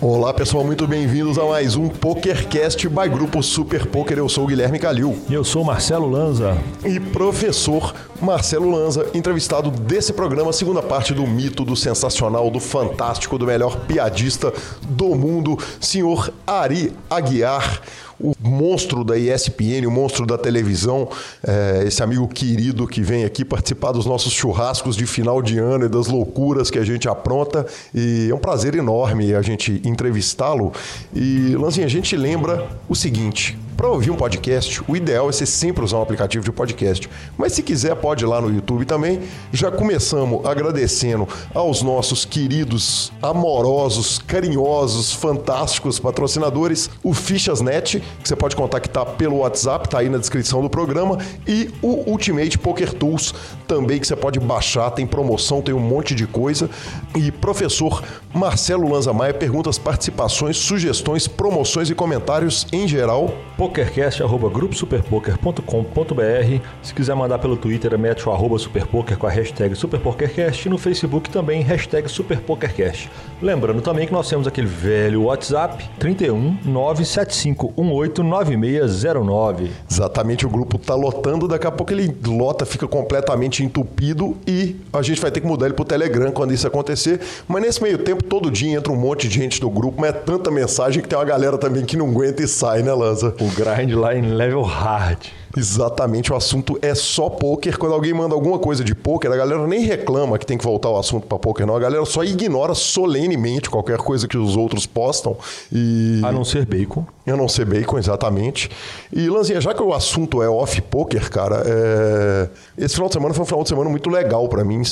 Olá pessoal, muito bem-vindos a mais um PokerCast by Grupo Super Poker. Eu sou o Guilherme Calil. E eu sou o Marcelo Lanza. E professor Marcelo Lanza, entrevistado desse programa, segunda parte do mito, do sensacional, do fantástico, do melhor piadista do mundo, senhor Ari Aguiar o monstro da ESPN, o monstro da televisão, é, esse amigo querido que vem aqui participar dos nossos churrascos de final de ano e das loucuras que a gente apronta. E é um prazer enorme a gente entrevistá-lo. E, Lanzinha, a gente lembra o seguinte: para ouvir um podcast, o ideal é você sempre usar um aplicativo de podcast. Mas se quiser, pode ir lá no YouTube também. Já começamos agradecendo aos nossos queridos, amorosos, carinhosos, fantásticos patrocinadores, o Fichasnet, que você pode contactar pelo WhatsApp, tá aí na descrição do programa, e o Ultimate Poker Tools, também que você pode baixar, tem promoção, tem um monte de coisa. E professor Marcelo Lanza Maia, perguntas, participações, sugestões, promoções e comentários em geral pokercast.gruposuperpoker.com.br Se quiser mandar pelo Twitter, mete o arroba superpoker com a hashtag superpokercast e no Facebook também, hashtag superpokercast. Lembrando também que nós temos aquele velho WhatsApp 31 975189609. Exatamente, o grupo tá lotando, daqui a pouco ele lota, fica completamente entupido e a gente vai ter que mudar ele pro Telegram quando isso acontecer. Mas nesse meio tempo, todo dia entra um monte de gente no grupo, mas é tanta mensagem que tem uma galera também que não aguenta e sai, né, Lanza? O grind lá em level hard. Exatamente, o assunto é só poker. Quando alguém manda alguma coisa de poker, a galera nem reclama que tem que voltar o assunto para poker, não. A galera só ignora solenemente qualquer coisa que os outros postam. E... A não ser bacon. A não ser bacon, exatamente. E, Lanzinha, já que o assunto é off poker, cara, é... esse final de semana foi um final de semana muito legal para mim.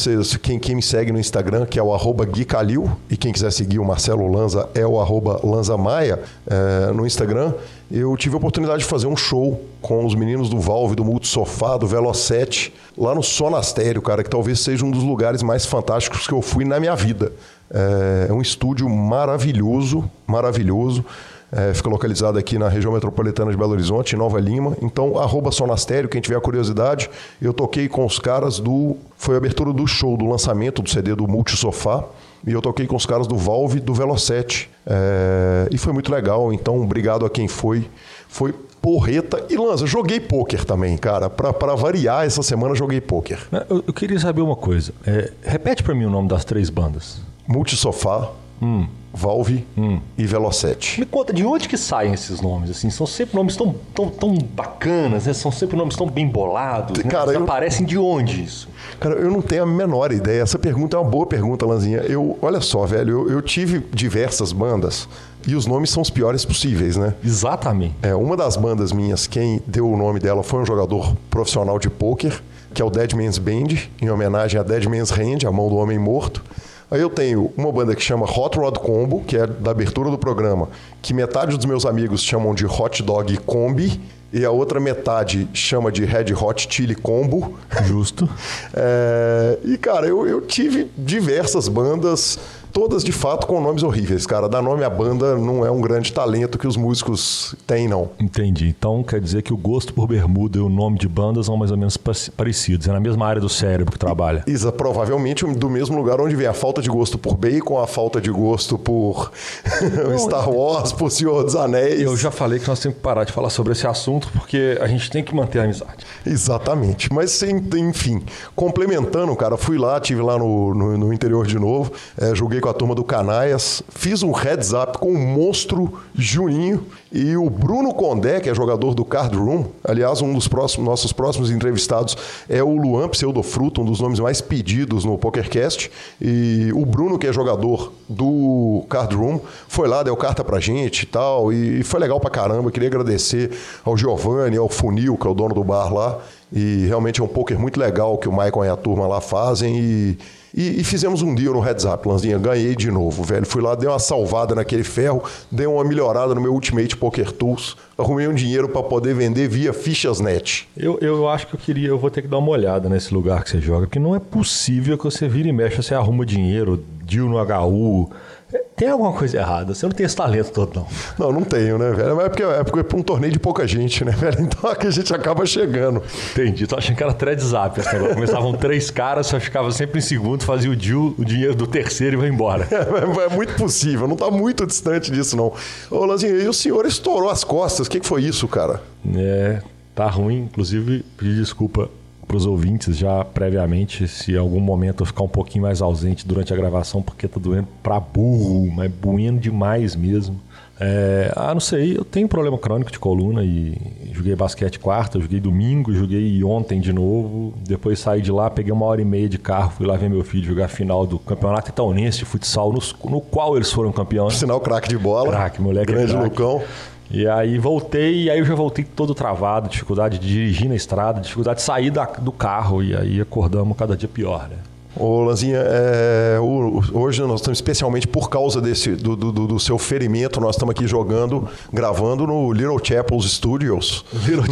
Quem, quem, me segue no Instagram, que é o arroba Gui Calil, e quem quiser seguir o Marcelo Lanza é o arroba Lanza Maia é, no Instagram eu tive a oportunidade de fazer um show com os meninos do Valve, do Multisofá, do Velocete, lá no Sonastério, cara, que talvez seja um dos lugares mais fantásticos que eu fui na minha vida. É, é um estúdio maravilhoso, maravilhoso. É, fica localizado aqui na região metropolitana de Belo Horizonte, em Nova Lima. Então, arroba Sonastério, quem tiver curiosidade. Eu toquei com os caras do... Foi a abertura do show, do lançamento do CD do Multisofá. E eu toquei com os caras do Valve do Velocete. É, e foi muito legal. Então, obrigado a quem foi. Foi porreta. E Lanza, joguei pôquer também, cara. Para variar, essa semana joguei pôquer. Eu, eu, queria saber uma coisa. É, repete para mim o nome das três bandas. Multisofá. Hum. Valve hum. e Velocete. Me conta, de onde que saem esses nomes? Assim, são sempre nomes tão, tão, tão bacanas, né? são sempre nomes tão bem bolados. Né? Cara, eu... aparecem de onde isso? Cara, eu não tenho a menor ideia. Essa pergunta é uma boa pergunta, Lanzinha. Eu, olha só, velho, eu, eu tive diversas bandas e os nomes são os piores possíveis, né? Exatamente. É, uma das bandas minhas, quem deu o nome dela foi um jogador profissional de pôquer, que é o Dead Man's Band, em homenagem a Dead Man's Hand, a mão do homem morto. Aí eu tenho uma banda que chama Hot Rod Combo, que é da abertura do programa, que metade dos meus amigos chamam de Hot Dog Combi, e a outra metade chama de Red Hot Chili Combo. Justo. é, e, cara, eu, eu tive diversas bandas todas de fato com nomes horríveis, cara. Dar nome à banda não é um grande talento que os músicos têm, não. Entendi. Então quer dizer que o gosto por bermuda e o nome de bandas são mais ou menos parecidos. É na mesma área do cérebro que trabalha. Isa, provavelmente do mesmo lugar onde vem a falta de gosto por bacon, a falta de gosto por não, Star Wars, por Senhor dos Anéis. Eu já falei que nós temos que parar de falar sobre esse assunto porque a gente tem que manter a amizade. Exatamente. Mas, enfim, complementando, cara, fui lá, tive lá no, no, no interior de novo, é, joguei com a turma do Canaias, fiz um heads up com o monstro Juninho e o Bruno Condé, que é jogador do Card Room. Aliás, um dos próximos, nossos próximos entrevistados é o Luan Pseudofruto, um dos nomes mais pedidos no PokerCast. E o Bruno, que é jogador do Card Room, foi lá, deu carta pra gente e tal. E foi legal pra caramba. Queria agradecer ao Giovanni, ao Funil, que é o dono do bar lá. E realmente é um poker muito legal que o Michael e a turma lá fazem. E e, e, fizemos um deal no Heads Up, Lanzinha. Ganhei de novo, velho. Fui lá, dei uma salvada naquele ferro, dei uma melhorada no meu Ultimate Poker Tools. Arrumei um dinheiro para poder vender via Fichasnet. Eu, eu acho que eu queria, eu vou ter que dar uma olhada nesse lugar que você joga, porque não é possível que você vire e mexa, você arruma dinheiro, deal no HU. É, tem alguma coisa errada. Você não tem esse talento todo, não. Não, não tenho, né, velho? Mas é porque é, porque é um torneio de pouca gente, né, velho? Então aqui a gente acaba chegando. Entendi. Tô achando que era thread zap. Assim, começavam três caras, só ficava sempre em segundo, fazia o deal, o dinheiro do terceiro e vai embora. É, é muito possível, não tá muito distante disso, não. Ô, Lanzinho, e o senhor estourou as costas. O que, que foi isso, cara? É, tá ruim. Inclusive, pedir desculpa para os ouvintes já previamente se em algum momento eu ficar um pouquinho mais ausente durante a gravação, porque tá doendo pra burro, mas doendo demais mesmo. É, ah, não sei, eu tenho problema crônico de coluna e joguei basquete quarta, joguei domingo, joguei ontem de novo. Depois saí de lá, peguei uma hora e meia de carro, fui lá ver meu filho jogar a final do campeonato itaunense de futsal, no, no qual eles foram campeões. Sinal craque de bola. Craque, moleque. Grande é Lucão. E aí voltei, e aí eu já voltei todo travado, dificuldade de dirigir na estrada, dificuldade de sair da, do carro, e aí acordamos cada dia pior, né? Ô, Lanzinha, é, hoje nós estamos especialmente por causa desse do, do, do, seu ferimento, nós estamos aqui jogando, gravando no Little Chapels Studios. Little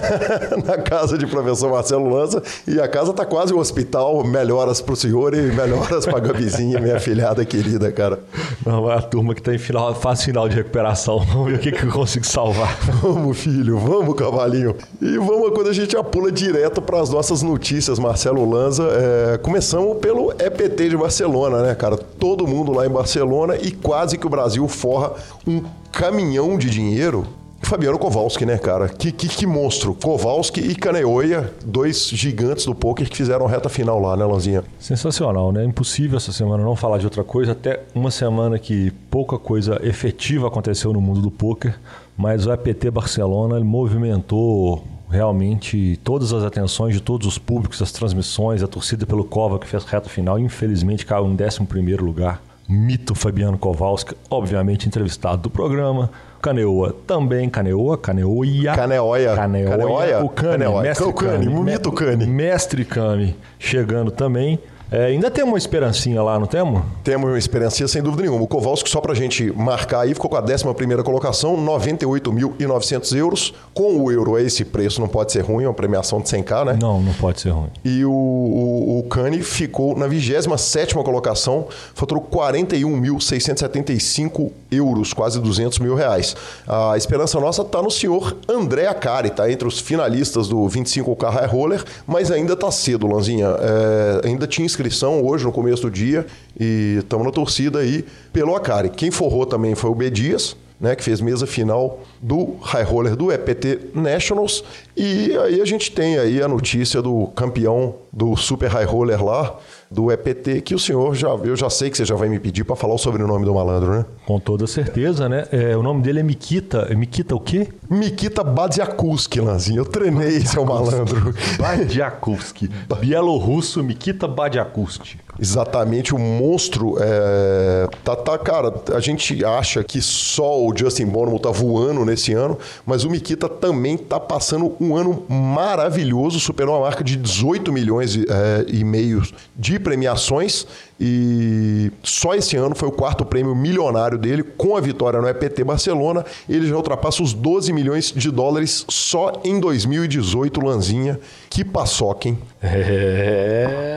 na casa de professor Marcelo Lanza. E a casa está quase um hospital. Melhoras para o senhor e melhoras para a Gabizinha, minha filhada querida, cara. Não, é a turma que está em final, fase final de recuperação. Vamos ver o que, que eu consigo salvar. Vamos, filho, vamos, cavalinho. E vamos quando a gente já pula direto para as nossas notícias, Marcelo Lanza. É, começando começamos pelo EPT de Barcelona, né, cara? Todo mundo lá em Barcelona e quase que o Brasil forra um caminhão de dinheiro Fabiano Kowalski, né, cara? Que, que, que, monstro. Kowalski e Kaneoia, dois gigantes do poker que fizeram reta final lá, né, Lanzinha? Sensacional, né? Impossível essa semana não falar de outra coisa. Até uma semana que pouca coisa efetiva aconteceu no mundo do poker, mas o EPT Barcelona movimentou realmente todas as atenções de todos os públicos, as transmissões, a torcida pelo Cova que fez reta final, infelizmente caiu em 11 lugar. Mito Fabiano Kowalski, obviamente entrevistado do programa. Caneoa também, Caneoa, Caneoia. Caneoia. Caneoia. O Cane, mestre o Cane, o mito Cane. Mestre Cane chegando também. É, ainda temos uma esperancinha lá, não temos? Temos uma esperancinha, sem dúvida nenhuma. O Kowalski, só para a gente marcar aí, ficou com a 11 colocação, 98.900 euros. Com o euro, esse preço não pode ser ruim, é uma premiação de 100k, né? Não, não pode ser ruim. E o, o, o Cane ficou na 27 colocação, faturou 41.675 euros, quase 200 mil reais. A esperança nossa está no senhor André Acari, tá entre os finalistas do 25K High Roller, mas ainda está cedo, Lanzinha. É, ainda tinha inscrito inscrição hoje, no começo do dia, e estamos na torcida aí pelo Acari. Quem forrou também foi o B Dias, né, que fez mesa final do High Roller do EPT Nationals. E aí a gente tem aí a notícia do campeão do Super High Roller lá, do EPT, que o senhor já eu já sei que você já vai me pedir para falar o sobrenome do malandro, né? Com toda certeza, né? É, o nome dele é Mikita. É Mikita o quê? Mikita Badiakuski, Lanzinho. Eu treinei seu malandro. Badiakuski. Bielorrusso Mikita Badiakuski. Exatamente, o monstro é, tá, tá, cara, a gente acha que só o Justin Bonomo tá voando nesse ano, mas o Mikita também tá passando um ano maravilhoso, superou a marca de 18 milhões é, e meio de premiações e só esse ano foi o quarto prêmio milionário dele, com a vitória no EPT Barcelona. Ele já ultrapassa os 12 milhões de dólares só em 2018, Lanzinha. Que paçoca, hein?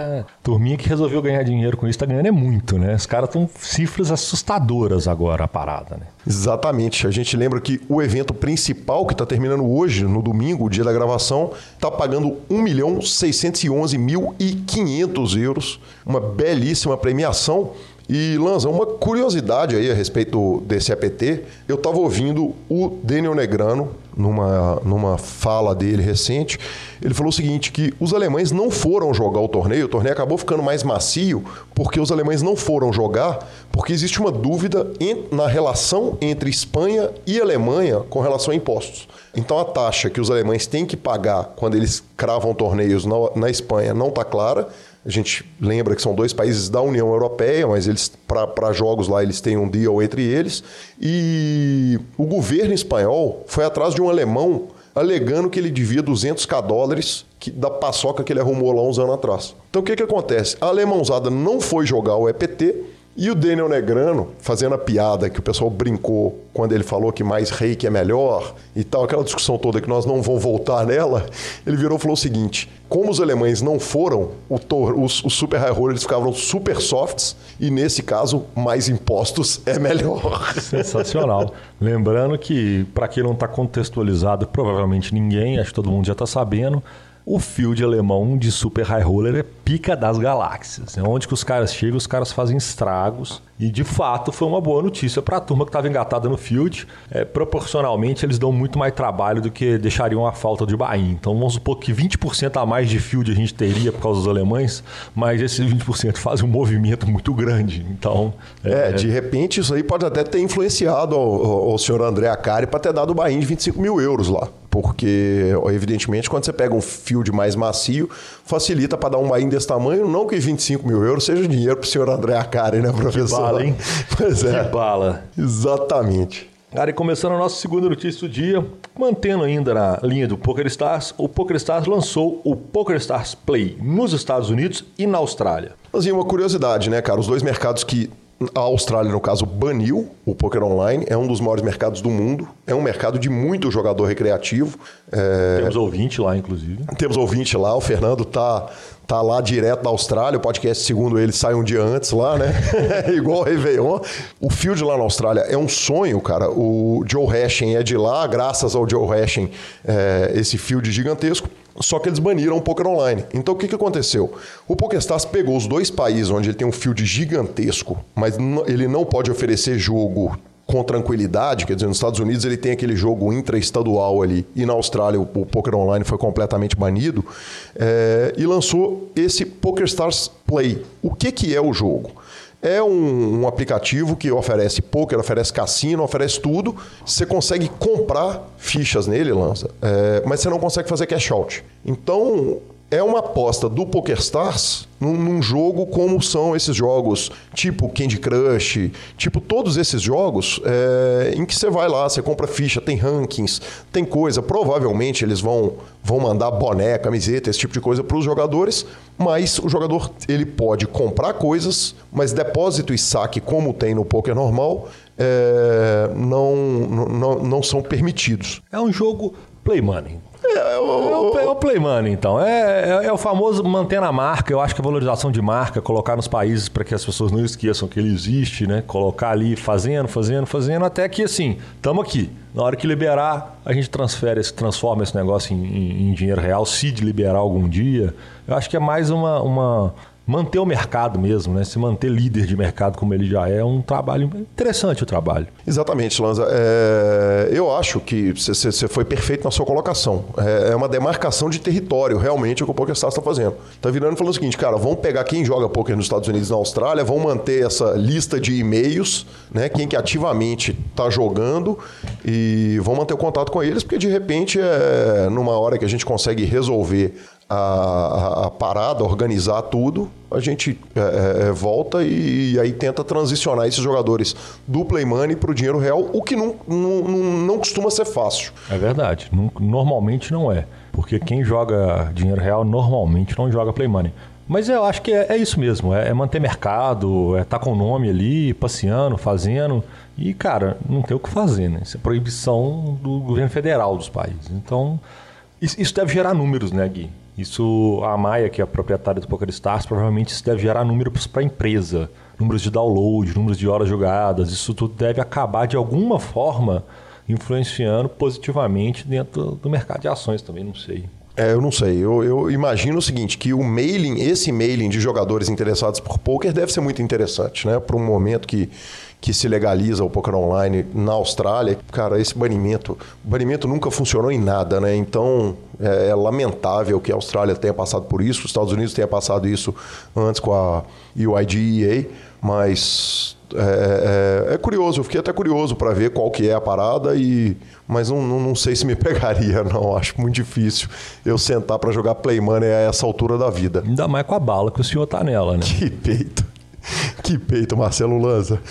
É. Turminha que resolveu ganhar dinheiro com isso, tá ganhando é muito, né? Os caras estão cifras assustadoras agora, a parada, né? Exatamente. A gente lembra que o evento principal, que está terminando hoje, no domingo, o dia da gravação, está pagando 1 milhão 611 mil e 500 euros. Uma belíssima premiação. E, Lanza, uma curiosidade aí a respeito desse APT. Eu estava ouvindo o Daniel Negrano numa, numa fala dele recente. Ele falou o seguinte: que os alemães não foram jogar o torneio, o torneio acabou ficando mais macio porque os alemães não foram jogar, porque existe uma dúvida em, na relação entre Espanha e Alemanha com relação a impostos. Então a taxa que os alemães têm que pagar quando eles cravam torneios na, na Espanha não está clara a gente lembra que são dois países da União Europeia, mas eles para jogos lá eles têm um deal entre eles. E o governo espanhol foi atrás de um alemão alegando que ele devia 200k dólares da paçoca que ele arrumou lá uns anos atrás. Então o que, que acontece? A alemãozada não foi jogar o EPT E o Daniel Negrano, fazendo a piada que o pessoal brincou quando ele falou que mais reiki é melhor e tal, aquela discussão toda que nós não vamos voltar nela, ele virou e falou o seguinte: como os alemães não foram, os, os super high rollers ficavam super softs e nesse caso, mais impostos é melhor. Sensacional. Lembrando que, para quem não está contextualizado, provavelmente ninguém, acho que todo mundo já está sabendo, o field alemão de super high roller é pica das galáxias. É onde que os caras chegam, os caras fazem estragos. E de fato foi uma boa notícia para a turma que estava engatada no field. É, proporcionalmente, eles dão muito mais trabalho do que deixariam a falta de Bahia. Então vamos supor que 20% a mais de field a gente teria por causa dos alemães, mas esses 20% fazem um movimento muito grande. Então. É, é de repente isso aí pode até ter influenciado o, o senhor André Acari para ter dado o Bahia de 25 mil euros lá porque evidentemente quando você pega um field mais macio, facilita para dar um bain desse tamanho, não que 25 mil euros seja dinheiro para o senhor André Acari, né, professor? Que bala, hein? Pois é. Que bala. Exatamente. Cara, e começando a nossa segunda notícia do dia, mantendo ainda na linha do PokerStars, o PokerStars lançou o PokerStars Play nos Estados Unidos e na Austrália. Mas e uma curiosidade, né, cara? Os dois mercados que a Austrália, no caso, baniu o poker online, é um dos maiores mercados do mundo, é um mercado de muito jogador recreativo. É... Temos ouvinte lá, inclusive. Temos ouvinte lá, o Fernando tá, tá lá direto da Austrália, o podcast, segundo ele, sai um dia antes lá, né? Igual o Réveillon. O field lá na Austrália é um sonho, cara. O Joe Hashing é de lá, graças ao Joe Hashing, é, esse field gigantesco. Só que eles baniram o poker online. Então o que, que aconteceu? O PokerStars pegou os dois países onde ele tem um field gigantesco, mas ele não pode oferecer jogo com tranquilidade, quer dizer, nos Estados Unidos ele tem aquele jogo intraestadual ali, e na Austrália o, o poker online foi completamente banido, é, e lançou esse PokerStars Play. O que, que é o jogo? É um, um, aplicativo que oferece poker, oferece cassino, oferece tudo. Você consegue comprar fichas nele, lança, é, mas você não consegue fazer cash out. Então, é uma aposta do PokerStars num, num jogo como são esses jogos, tipo Candy Crush, tipo todos esses jogos é, em que você vai lá, você compra ficha, tem rankings, tem coisa. Provavelmente eles vão, vão mandar boné, camiseta, esse tipo de coisa para os jogadores, mas o jogador ele pode comprar coisas, mas depósito e saque, como tem no poker normal, é, não, não, não são permitidos. É um jogo play money. É, o, é, o, play money, então. É, é, é, o famoso manter na marca. Eu acho que a valorização de marca, colocar nos países para que as pessoas não esqueçam que ele existe, né? Colocar ali fazendo, fazendo, fazendo, até que assim, estamos aqui. Na hora que liberar, a gente transfere, transforma esse negócio em, em, em dinheiro real, se de liberar algum dia. Eu acho que é mais uma, uma manter o mercado mesmo, né? Se manter líder de mercado como ele já é, é um trabalho interessante o trabalho. Exatamente, Lanza. É, eu acho que você foi perfeito na sua colocação. É, é, uma demarcação de território, realmente, o que o PokerStars está fazendo. Está virando falando o seguinte, cara, vamos pegar quem joga poker nos Estados Unidos e na Austrália, vamos manter essa lista de e-mails, né? Quem que ativamente está jogando e vamos manter o contato com eles, porque de repente, é, numa hora que a gente consegue resolver a, a, parada, organizar tudo, a gente é, é, é, volta e, e, aí tenta transicionar esses jogadores do play money para o dinheiro real, o que não, não, não costuma ser fácil. É verdade, normalmente não é, porque quem joga dinheiro real normalmente não joga play money. Mas eu acho que é, é isso mesmo, é, é, manter mercado, é estar tá com o nome ali, passeando, fazendo. E, cara, não tem o que fazer, né? Isso é proibição do governo federal dos países. Então, isso, isso deve gerar números, né, Gui? Isso, a Maia, que é a proprietária do PokerStars, provavelmente isso deve gerar números para a empresa. Números de download, números de horas jogadas. Isso tudo deve acabar de alguma forma influenciando positivamente dentro do mercado de ações também, não sei. É, eu não sei. Eu, eu, imagino o seguinte, que o mailing, esse mailing de jogadores interessados por poker deve ser muito interessante, né? Para um momento que que se legaliza o poker online na Austrália, cara, esse banimento, o banimento nunca funcionou em nada, né? Então é, é lamentável que a Austrália tenha passado por isso, os Estados Unidos tenha passado isso antes com a UIDEA, mas é, é, é, curioso, eu fiquei até curioso para ver qual que é a parada, e mas não, não, não, sei se me pegaria, não. Acho muito difícil eu sentar para jogar Play Money a essa altura da vida. Ainda mais com a bala que o senhor tá nela, né? Que peito. Que peito, Marcelo Lanza.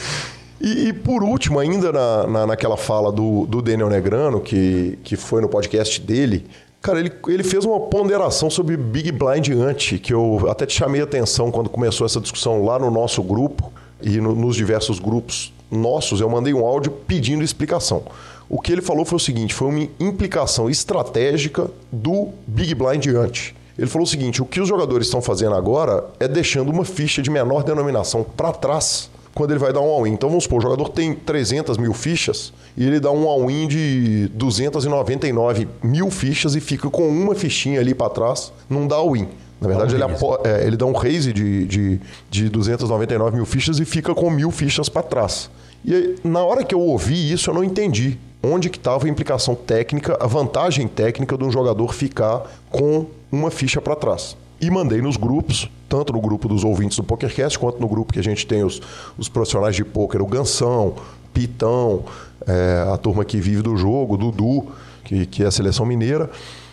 E, e, por último, ainda na, na, naquela fala do, do Daniel Negrano, que, que foi no podcast dele, cara, ele, ele fez uma ponderação sobre Big Blind Ante, que eu até te chamei a atenção quando começou essa discussão lá no nosso grupo. e no, nos diversos grupos nossos, eu mandei um áudio pedindo explicação. O que ele falou foi o seguinte: foi uma implicação estratégica do Big Blind Ante. Ele falou o seguinte: o que os jogadores estão fazendo agora é deixando uma ficha de menor denominação para trás quando ele vai dar um all-in. Então vamos supor, o jogador tem 300 mil fichas e ele dá um all-in de 299 mil fichas e fica com uma fichinha ali para trás, não dá all-in. Na verdade, ele, é, ele, dá um raise de, de, de 299 mil fichas e fica com mil fichas para trás. E aí, na hora que eu ouvi isso, eu não entendi onde que estava a implicação técnica, a vantagem técnica de um jogador ficar com uma ficha para trás. E mandei nos grupos, tanto no grupo dos ouvintes do PokerCast, quanto no grupo que a gente tem os, os profissionais de poker, o Gansão, Pitão, é, a turma que vive do jogo, Dudu, que, que é a seleção mineira.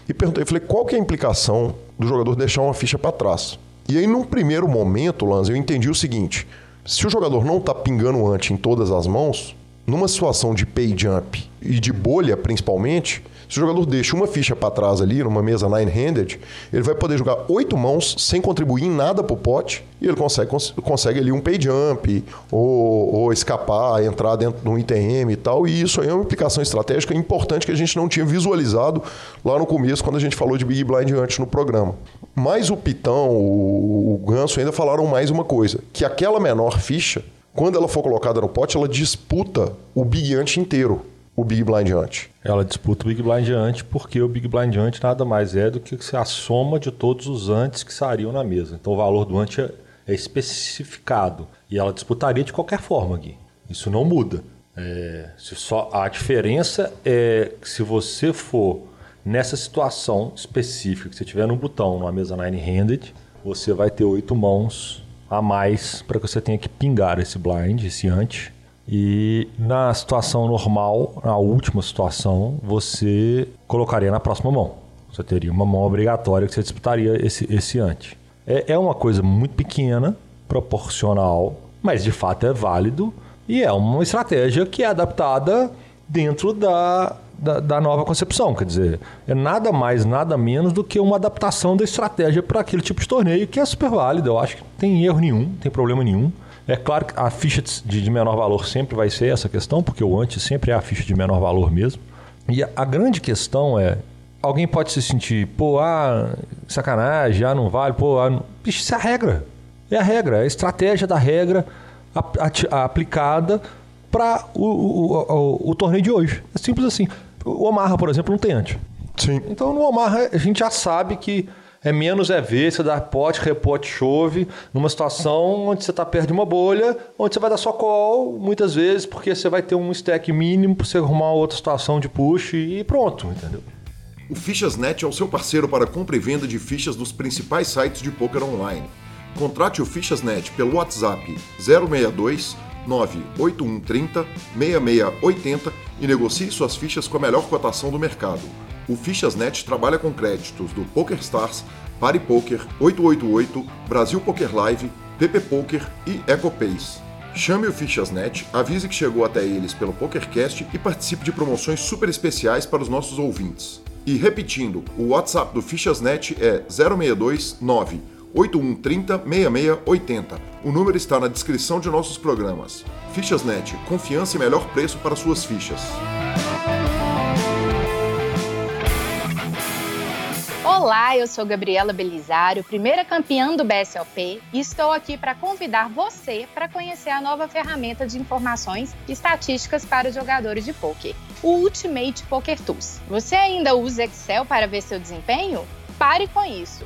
E perguntei, falei, qual que é a implicação do jogador deixar uma ficha para trás? E aí, num primeiro momento, Lanz, eu entendi o seguinte: se o jogador não está pingando ante em todas as mãos, numa situação de pay jump e de bolha principalmente, se o jogador deixa uma ficha para trás ali, numa mesa nine-handed, ele vai poder jogar oito mãos sem contribuir em nada para o pote e ele consegue, cons consegue ali um pay jump ou, ou, escapar, entrar dentro de um ITM e tal. E isso aí é uma implicação estratégica importante que a gente não tinha visualizado lá no começo, quando a gente falou de Big Blind antes no programa. Mas o Pitão, o, o Ganso ainda falaram mais uma coisa, que aquela menor ficha, quando ela for colocada no pote, ela disputa o Big Ante inteiro o Big Blind Ante? Ela disputa o Big Blind Ante porque o Big Blind Ante nada mais é do que a soma de todos os antes que estariam na mesa. Então o valor do ante é, é especificado e ela disputaria de qualquer forma, Gui. Isso não muda. É, só a diferença é que se você for nessa situação específica, que você tiver no botão numa mesa nine-handed, você vai ter oito mãos a mais para que você tenha que pingar esse blind, esse ante, e na situação normal, na última situação, você colocaria na próxima mão. Você teria uma mão obrigatória que você disputaria esse, esse ante. É, é uma coisa muito pequena, proporcional, mas de fato é válido e é uma estratégia que é adaptada dentro da, da, da, nova concepção. Quer dizer, é nada mais, nada menos do que uma adaptação da estratégia para aquele tipo de torneio que é super válido. Eu acho que não tem erro nenhum, não tem problema nenhum. É claro que a ficha de, de menor valor sempre vai ser essa questão, porque o antes sempre é a ficha de menor valor mesmo. E a, grande questão é, alguém pode se sentir, pô, ah, sacanagem, já ah, não vale, pô, ah, bicho, isso é a regra. É a regra, é a estratégia da regra aplicada para o, o, o, o, torneio de hoje. É simples assim. O Omaha, por exemplo, não tem antes. Sim. Então no Omaha a gente já sabe que é menos é ver, você dá pote, repote, chove, numa situação onde você está perto de uma bolha, onde você vai dar só call, muitas vezes, porque você vai ter um stack mínimo para você arrumar outra situação de push e pronto, entendeu? O Fichasnet é o seu parceiro para compra e venda de fichas dos principais sites de poker online. Contrate o Fichasnet pelo WhatsApp 062 98130 6680 e negocie suas fichas com a melhor cotação do mercado o Fichasnet trabalha com créditos do PokerStars, PariPoker, 888, Brasil Poker Live, PP Poker e EcoPace. Chame o Fichasnet, avise que chegou até eles pelo PokerCast e participe de promoções super especiais para os nossos ouvintes. E repetindo, o WhatsApp do Fichasnet é 062 9 8130 6680. O número está na descrição de nossos programas. Fichasnet, confiança e melhor preço para suas fichas. Olá, eu sou Gabriela Belisário, primeira campeã do BSOP, e estou aqui para convidar você para conhecer a nova ferramenta de informações e estatísticas para jogadores de poker, o Ultimate Poker Tools. Você ainda usa Excel para ver seu desempenho? Pare com isso.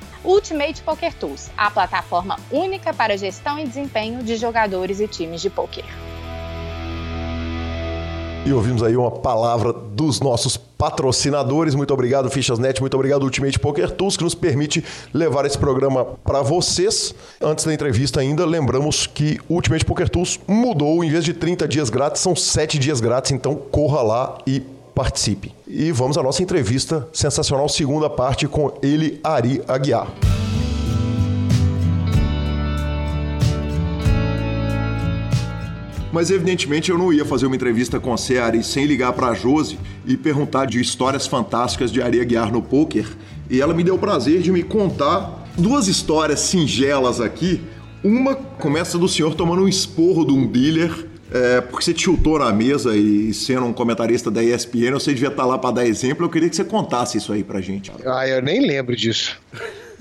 Ultimate Poker Tools, a plataforma única para gestão e desempenho de jogadores e times de poker. E ouvimos aí uma palavra dos nossos patrocinadores. Muito obrigado, Fichasnet. Muito obrigado, Ultimate Poker Tools, que nos permite levar esse programa para vocês. Antes da entrevista ainda, lembramos que Ultimate Poker Tools mudou. Em vez de 30 dias grátis, são 7 dias grátis. Então, corra lá e participe. E vamos à nossa entrevista sensacional, segunda parte, com ele, Ari Aguiar. Mas evidentemente eu não ia fazer uma entrevista com a Ari sem ligar para a Josi e perguntar de histórias fantásticas de Ari Aguiar no poker. E ela me deu o prazer de me contar duas histórias singelas aqui. Uma começa do senhor tomando um esporro de um dealer é, porque você tiltou na mesa e sendo um comentarista da ESPN, você devia estar lá para dar exemplo. Eu queria que você contasse isso aí pra gente. Ah, eu nem lembro disso.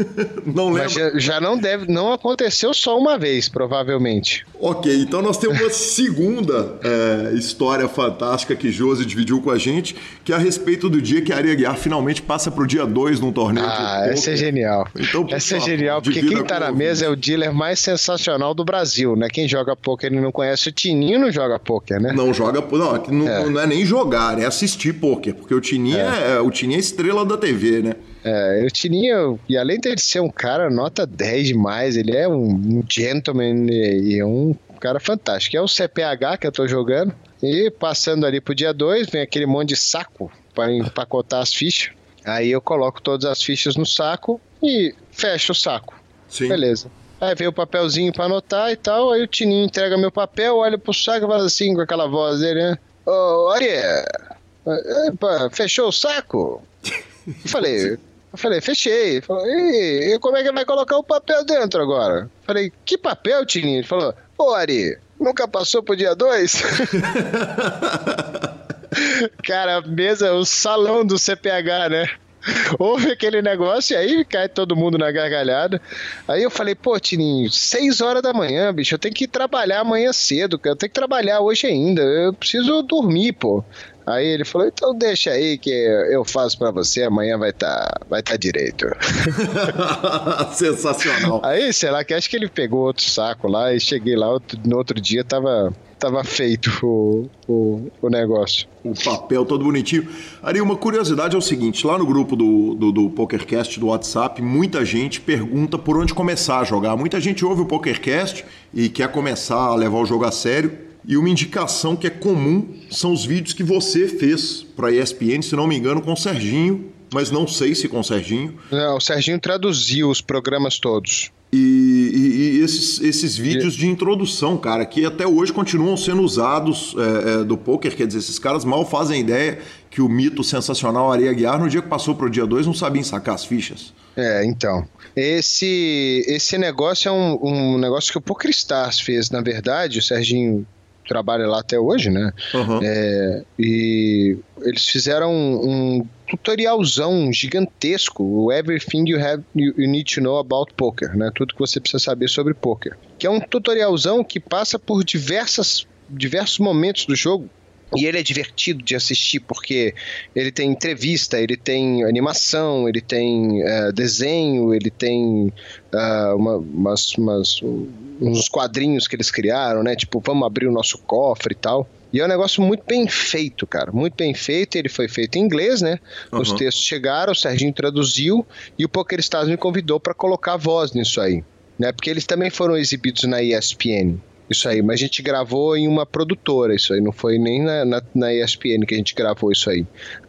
não lembro. Mas já, já, não deve, não aconteceu só uma vez, provavelmente. Ok, então nós temos uma segunda é, história fantástica que Josi dividiu com a gente, que é a respeito do dia que a Aria Guiar finalmente passa pro dia 2 num torneio. Ah, essa é genial. Então, essa é genial, porque quem tá na mesa é o dealer mais sensacional do Brasil, né? Quem joga poker e não conhece o Tininho não joga poker, né? Não joga, não, não é, não é nem jogar, é assistir poker, porque o Tininho é, é o Tininho é estrela da TV, né? É, o Tininho, e além de ser um cara nota 10 demais, ele é um, gentleman e, e um cara fantástico. É o CPH que eu tô jogando. E passando ali pro dia 2, vem aquele monte de saco para empacotar as fichas. Aí eu coloco todas as fichas no saco e fecho o saco. Sim. Beleza. Aí vem o papelzinho para anotar e tal. Aí o Tininho entrega meu papel, olha pro saco e fala assim com aquela voz dele, né? Ô, Ariel, fechou o saco? Eu falei, eu falei, fechei. Ele falou, e, como é que vai colocar o papel dentro agora? Eu falei, que papel, Tininho? Ele falou, ô Ari, nunca passou pro dia 2? Cara, a mesa, o salão do CPH, né? Houve aquele negócio e aí cai todo mundo na gargalhada. Aí eu falei, pô, Tininho, 6 horas da manhã, bicho, eu tenho que trabalhar amanhã cedo, eu tenho que trabalhar hoje ainda, eu preciso dormir, pô. Aí ele falou: então deixa aí que eu faço para você, amanhã vai estar tá, vai tá direito. Sensacional. Aí, sei lá, que acho que ele pegou outro saco lá e cheguei lá no outro dia tava tava feito o, o, o, negócio. O papel todo bonitinho. Ari, uma curiosidade é o seguinte: lá no grupo do, do, do, PokerCast do WhatsApp, muita gente pergunta por onde começar a jogar. Muita gente ouve o PokerCast e quer começar a levar o jogo a sério e uma indicação que é comum são os vídeos que você fez para a ESPN, se não me engano, com o Serginho, mas não sei se com o Serginho. Não, o Serginho traduziu os programas todos. E, e, e esses, esses vídeos e... de introdução, cara, que até hoje continuam sendo usados é, é, do poker, quer dizer, esses caras mal fazem ideia que o mito sensacional Areia Guiar, no dia que passou para o dia 2, não sabia sacar as fichas. É, então. Esse, esse negócio é um, um negócio que o PokerStars fez, na verdade, o Serginho trabalha lá até hoje, né? Uhum. É, e eles fizeram um, um, tutorialzão gigantesco, o Everything you, have, you, you, Need to Know About Poker, né? Tudo que você precisa saber sobre poker. Que é um tutorialzão que passa por diversas, diversos momentos do jogo e ele é divertido de assistir porque ele tem entrevista, ele tem animação, ele tem uh, desenho, ele tem uh, uma, umas, umas, uns quadrinhos que eles criaram, né? Tipo, vamos abrir o nosso cofre e tal. E é um negócio muito bem feito, cara. Muito bem feito. Ele foi feito em inglês, né? Uhum. Os textos chegaram, o Serginho traduziu e o PokerStars me convidou para colocar voz nisso aí. Né? Porque eles também foram exibidos na ESPN. Isso aí, mas a gente gravou em uma produtora, isso aí, não foi nem na, na, na, ESPN que a gente gravou isso aí.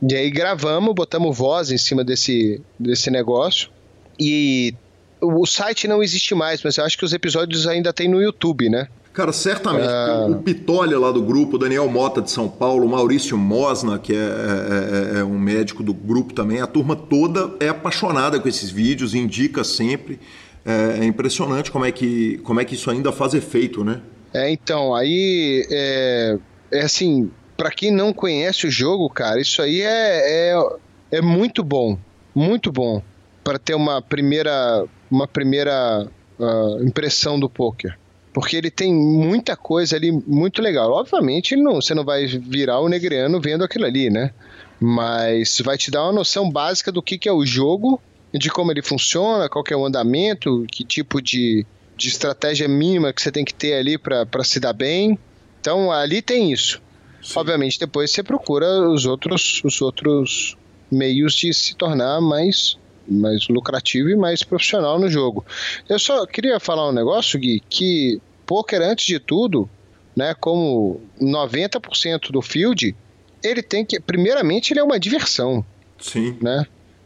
E aí gravamos, botamos voz em cima desse, desse negócio e o site não existe mais, mas eu acho que os episódios ainda tem no YouTube, né? Cara, certamente. Ah. O Pitolha lá do grupo, Daniel Mota de São Paulo, Maurício Mosna, que é, é, é, é, um médico do grupo também, a turma toda é apaixonada com esses vídeos, indica sempre. É, é, impressionante como é, que, como é que isso ainda faz efeito, né? É, então, aí é, é assim, para quem não conhece o jogo, cara, isso aí é, é, é muito bom, muito bom para ter uma primeira, uma primeira uh, impressão do poker. Porque ele tem muita coisa ali muito legal. Obviamente, não, você não vai virar o negreano vendo aquilo ali, né? Mas vai te dar uma noção básica do que, que é o jogo de como ele funciona, qual é o andamento, que tipo de, de estratégia mínima que você tem que ter ali para se dar bem. Então ali tem isso. Sim. Obviamente, depois você procura os outros, os outros meios de se tornar mais, mais lucrativo e mais profissional no jogo. Eu só queria falar um negócio, Gui, que poker, antes de tudo, né, como 90% do field, ele tem que, primeiramente, ele é uma diversão. Sim. Né?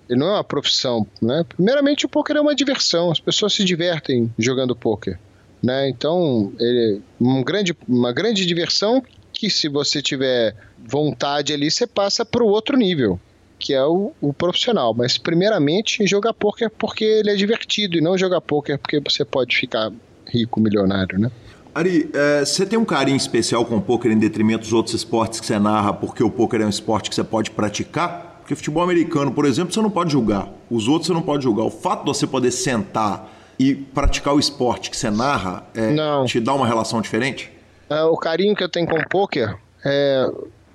Ele não é uma profissão, né? Primeiramente, o poker é uma diversão. As pessoas se divertem jogando poker, né? Então, ele um grande, uma grande diversão que se você tiver vontade ali, você passa para o outro nível, que é o, o, profissional. Mas primeiramente jogar poker porque ele é divertido e não jogar poker porque você pode ficar rico, milionário, né? Ari, é, você tem um carinho especial com o poker em detrimento dos outros esportes que você narra, porque o poker é um esporte que você pode praticar? Porque futebol americano, por exemplo, você não pode julgar. Os outros você não pode julgar. O fato de você poder sentar e praticar o esporte que você narra é, não. te dá uma relação diferente? É, o carinho que eu tenho com o poker é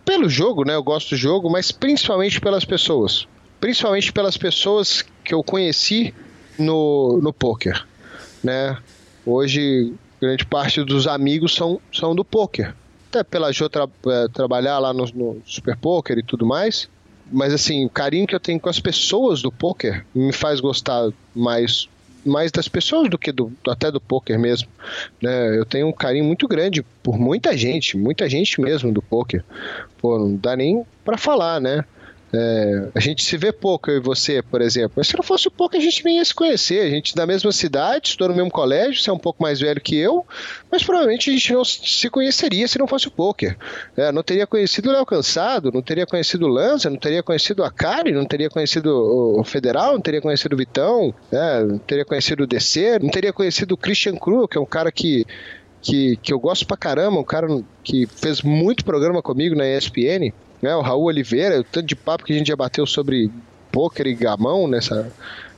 pelo jogo, né? Eu gosto do jogo, mas principalmente pelas pessoas. Principalmente pelas pessoas que eu conheci no, no poker, né? Hoje, grande parte dos amigos são, são do poker. Até pela Jo tra é, trabalhar lá no, no Super Poker e tudo mais mas assim, o carinho que eu tenho com as pessoas do poker me faz gostar mais mais das pessoas do que do, até do poker mesmo. Né? Eu tenho um carinho muito grande por muita gente, muita gente mesmo do poker. Pô, não dá nem para falar, né? É, a gente se vê pouco, eu e você, por exemplo. Mas se não fosse o pouco, a gente nem ia se conhecer. A gente da mesma cidade, estou no mesmo colégio, você é um pouco mais velho que eu, mas provavelmente a gente não se conheceria se não fosse o poker. É, não teria conhecido o Léo Cansado, não teria conhecido o Lanza, não teria conhecido a Kari, não teria conhecido o Federal, não teria conhecido o Vitão, é, não teria conhecido o DC, não teria conhecido o Christian Cru, que é um cara que que, que eu gosto pra caramba, um cara que fez muito programa comigo na ESPN né, o Raul Oliveira, o tanto de papo que a gente já bateu sobre pôquer e gamão nessa,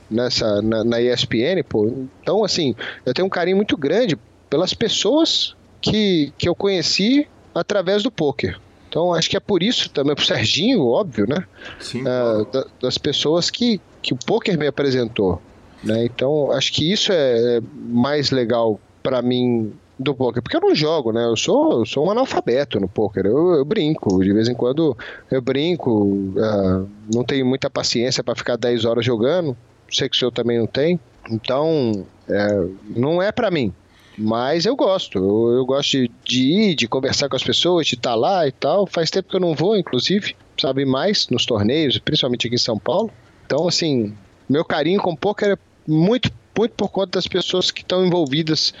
nessa na, na, ESPN, pô. Então, assim, eu tenho um carinho muito grande pelas pessoas que, que eu conheci através do pôquer. Então, acho que é por isso também, pro Serginho, óbvio, né? Sim. Uh, da, das pessoas que, que o pôquer me apresentou. Né? Então, acho que isso é, é mais legal para mim do poker, porque eu não jogo, né? Eu sou, eu sou um analfabeto no poker. Eu, eu brinco, de vez em quando eu brinco, uh, não tenho muita paciência para ficar 10 horas jogando. Sei que o senhor também não tem. Então, é, não é para mim. Mas eu gosto. Eu, eu gosto de, de, ir, de conversar com as pessoas, de estar tá lá e tal. Faz tempo que eu não vou, inclusive, sabe mais nos torneios, principalmente aqui em São Paulo. Então, assim, meu carinho com poker é muito muito por conta das pessoas que estão envolvidas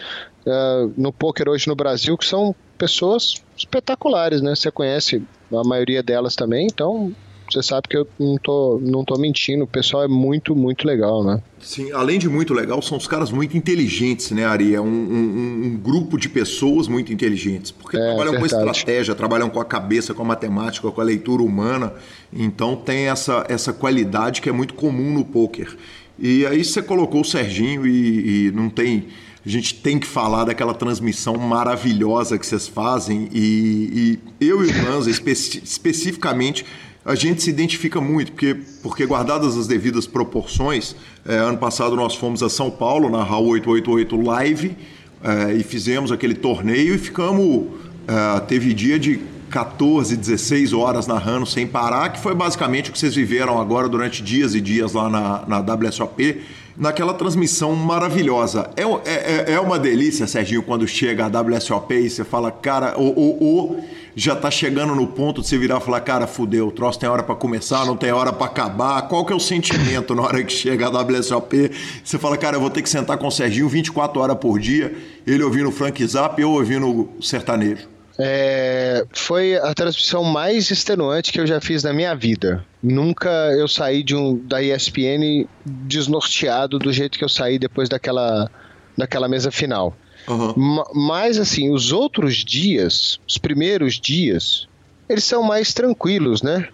uh, no poker hoje no Brasil, que são pessoas espetaculares, né? Você conhece a maioria delas também, então você sabe que eu não tô, não tô mentindo, o pessoal é muito, muito legal, né? Sim, além de muito legal, são os caras muito inteligentes, né, Ari? É um, um, um grupo de pessoas muito inteligentes, porque é, trabalham verdade. com estratégia, trabalham com a cabeça, com a matemática, com a leitura humana, então tem essa, essa qualidade que é muito comum no poker. E aí você colocou o Serginho e, e não tem a gente tem que falar daquela transmissão maravilhosa que vocês fazem e, e eu e o Lanza espe especificamente a gente se identifica muito porque porque guardadas as devidas proporções é, ano passado nós fomos a São Paulo na RAU 888 Live é, e fizemos aquele torneio e ficamos é, teve dia de 14, 16 horas narrando sem parar, que foi basicamente o que vocês viveram agora durante dias e dias lá na, na WSOP naquela transmissão maravilhosa. É, é, é, é uma delícia, Serginho, quando chega a WSOP e você fala, cara, o, o, o já tá chegando no ponto de você virar e falar, cara, fudeu, o troço tem hora para começar, não tem hora para acabar. Qual que é o sentimento na hora que chega a WSOP? Você fala, cara, eu vou ter que sentar com o Serginho 24 horas por dia, ele ouvindo o Frank Zap e eu ouvindo o sertanejo. É, foi a transmissão mais extenuante que eu já fiz na minha vida. Nunca eu saí de um, da ESPN desnorteado do jeito que eu saí depois daquela, daquela mesa final. Uhum. Mas, assim, os outros dias, os primeiros dias, eles são mais tranquilos, né?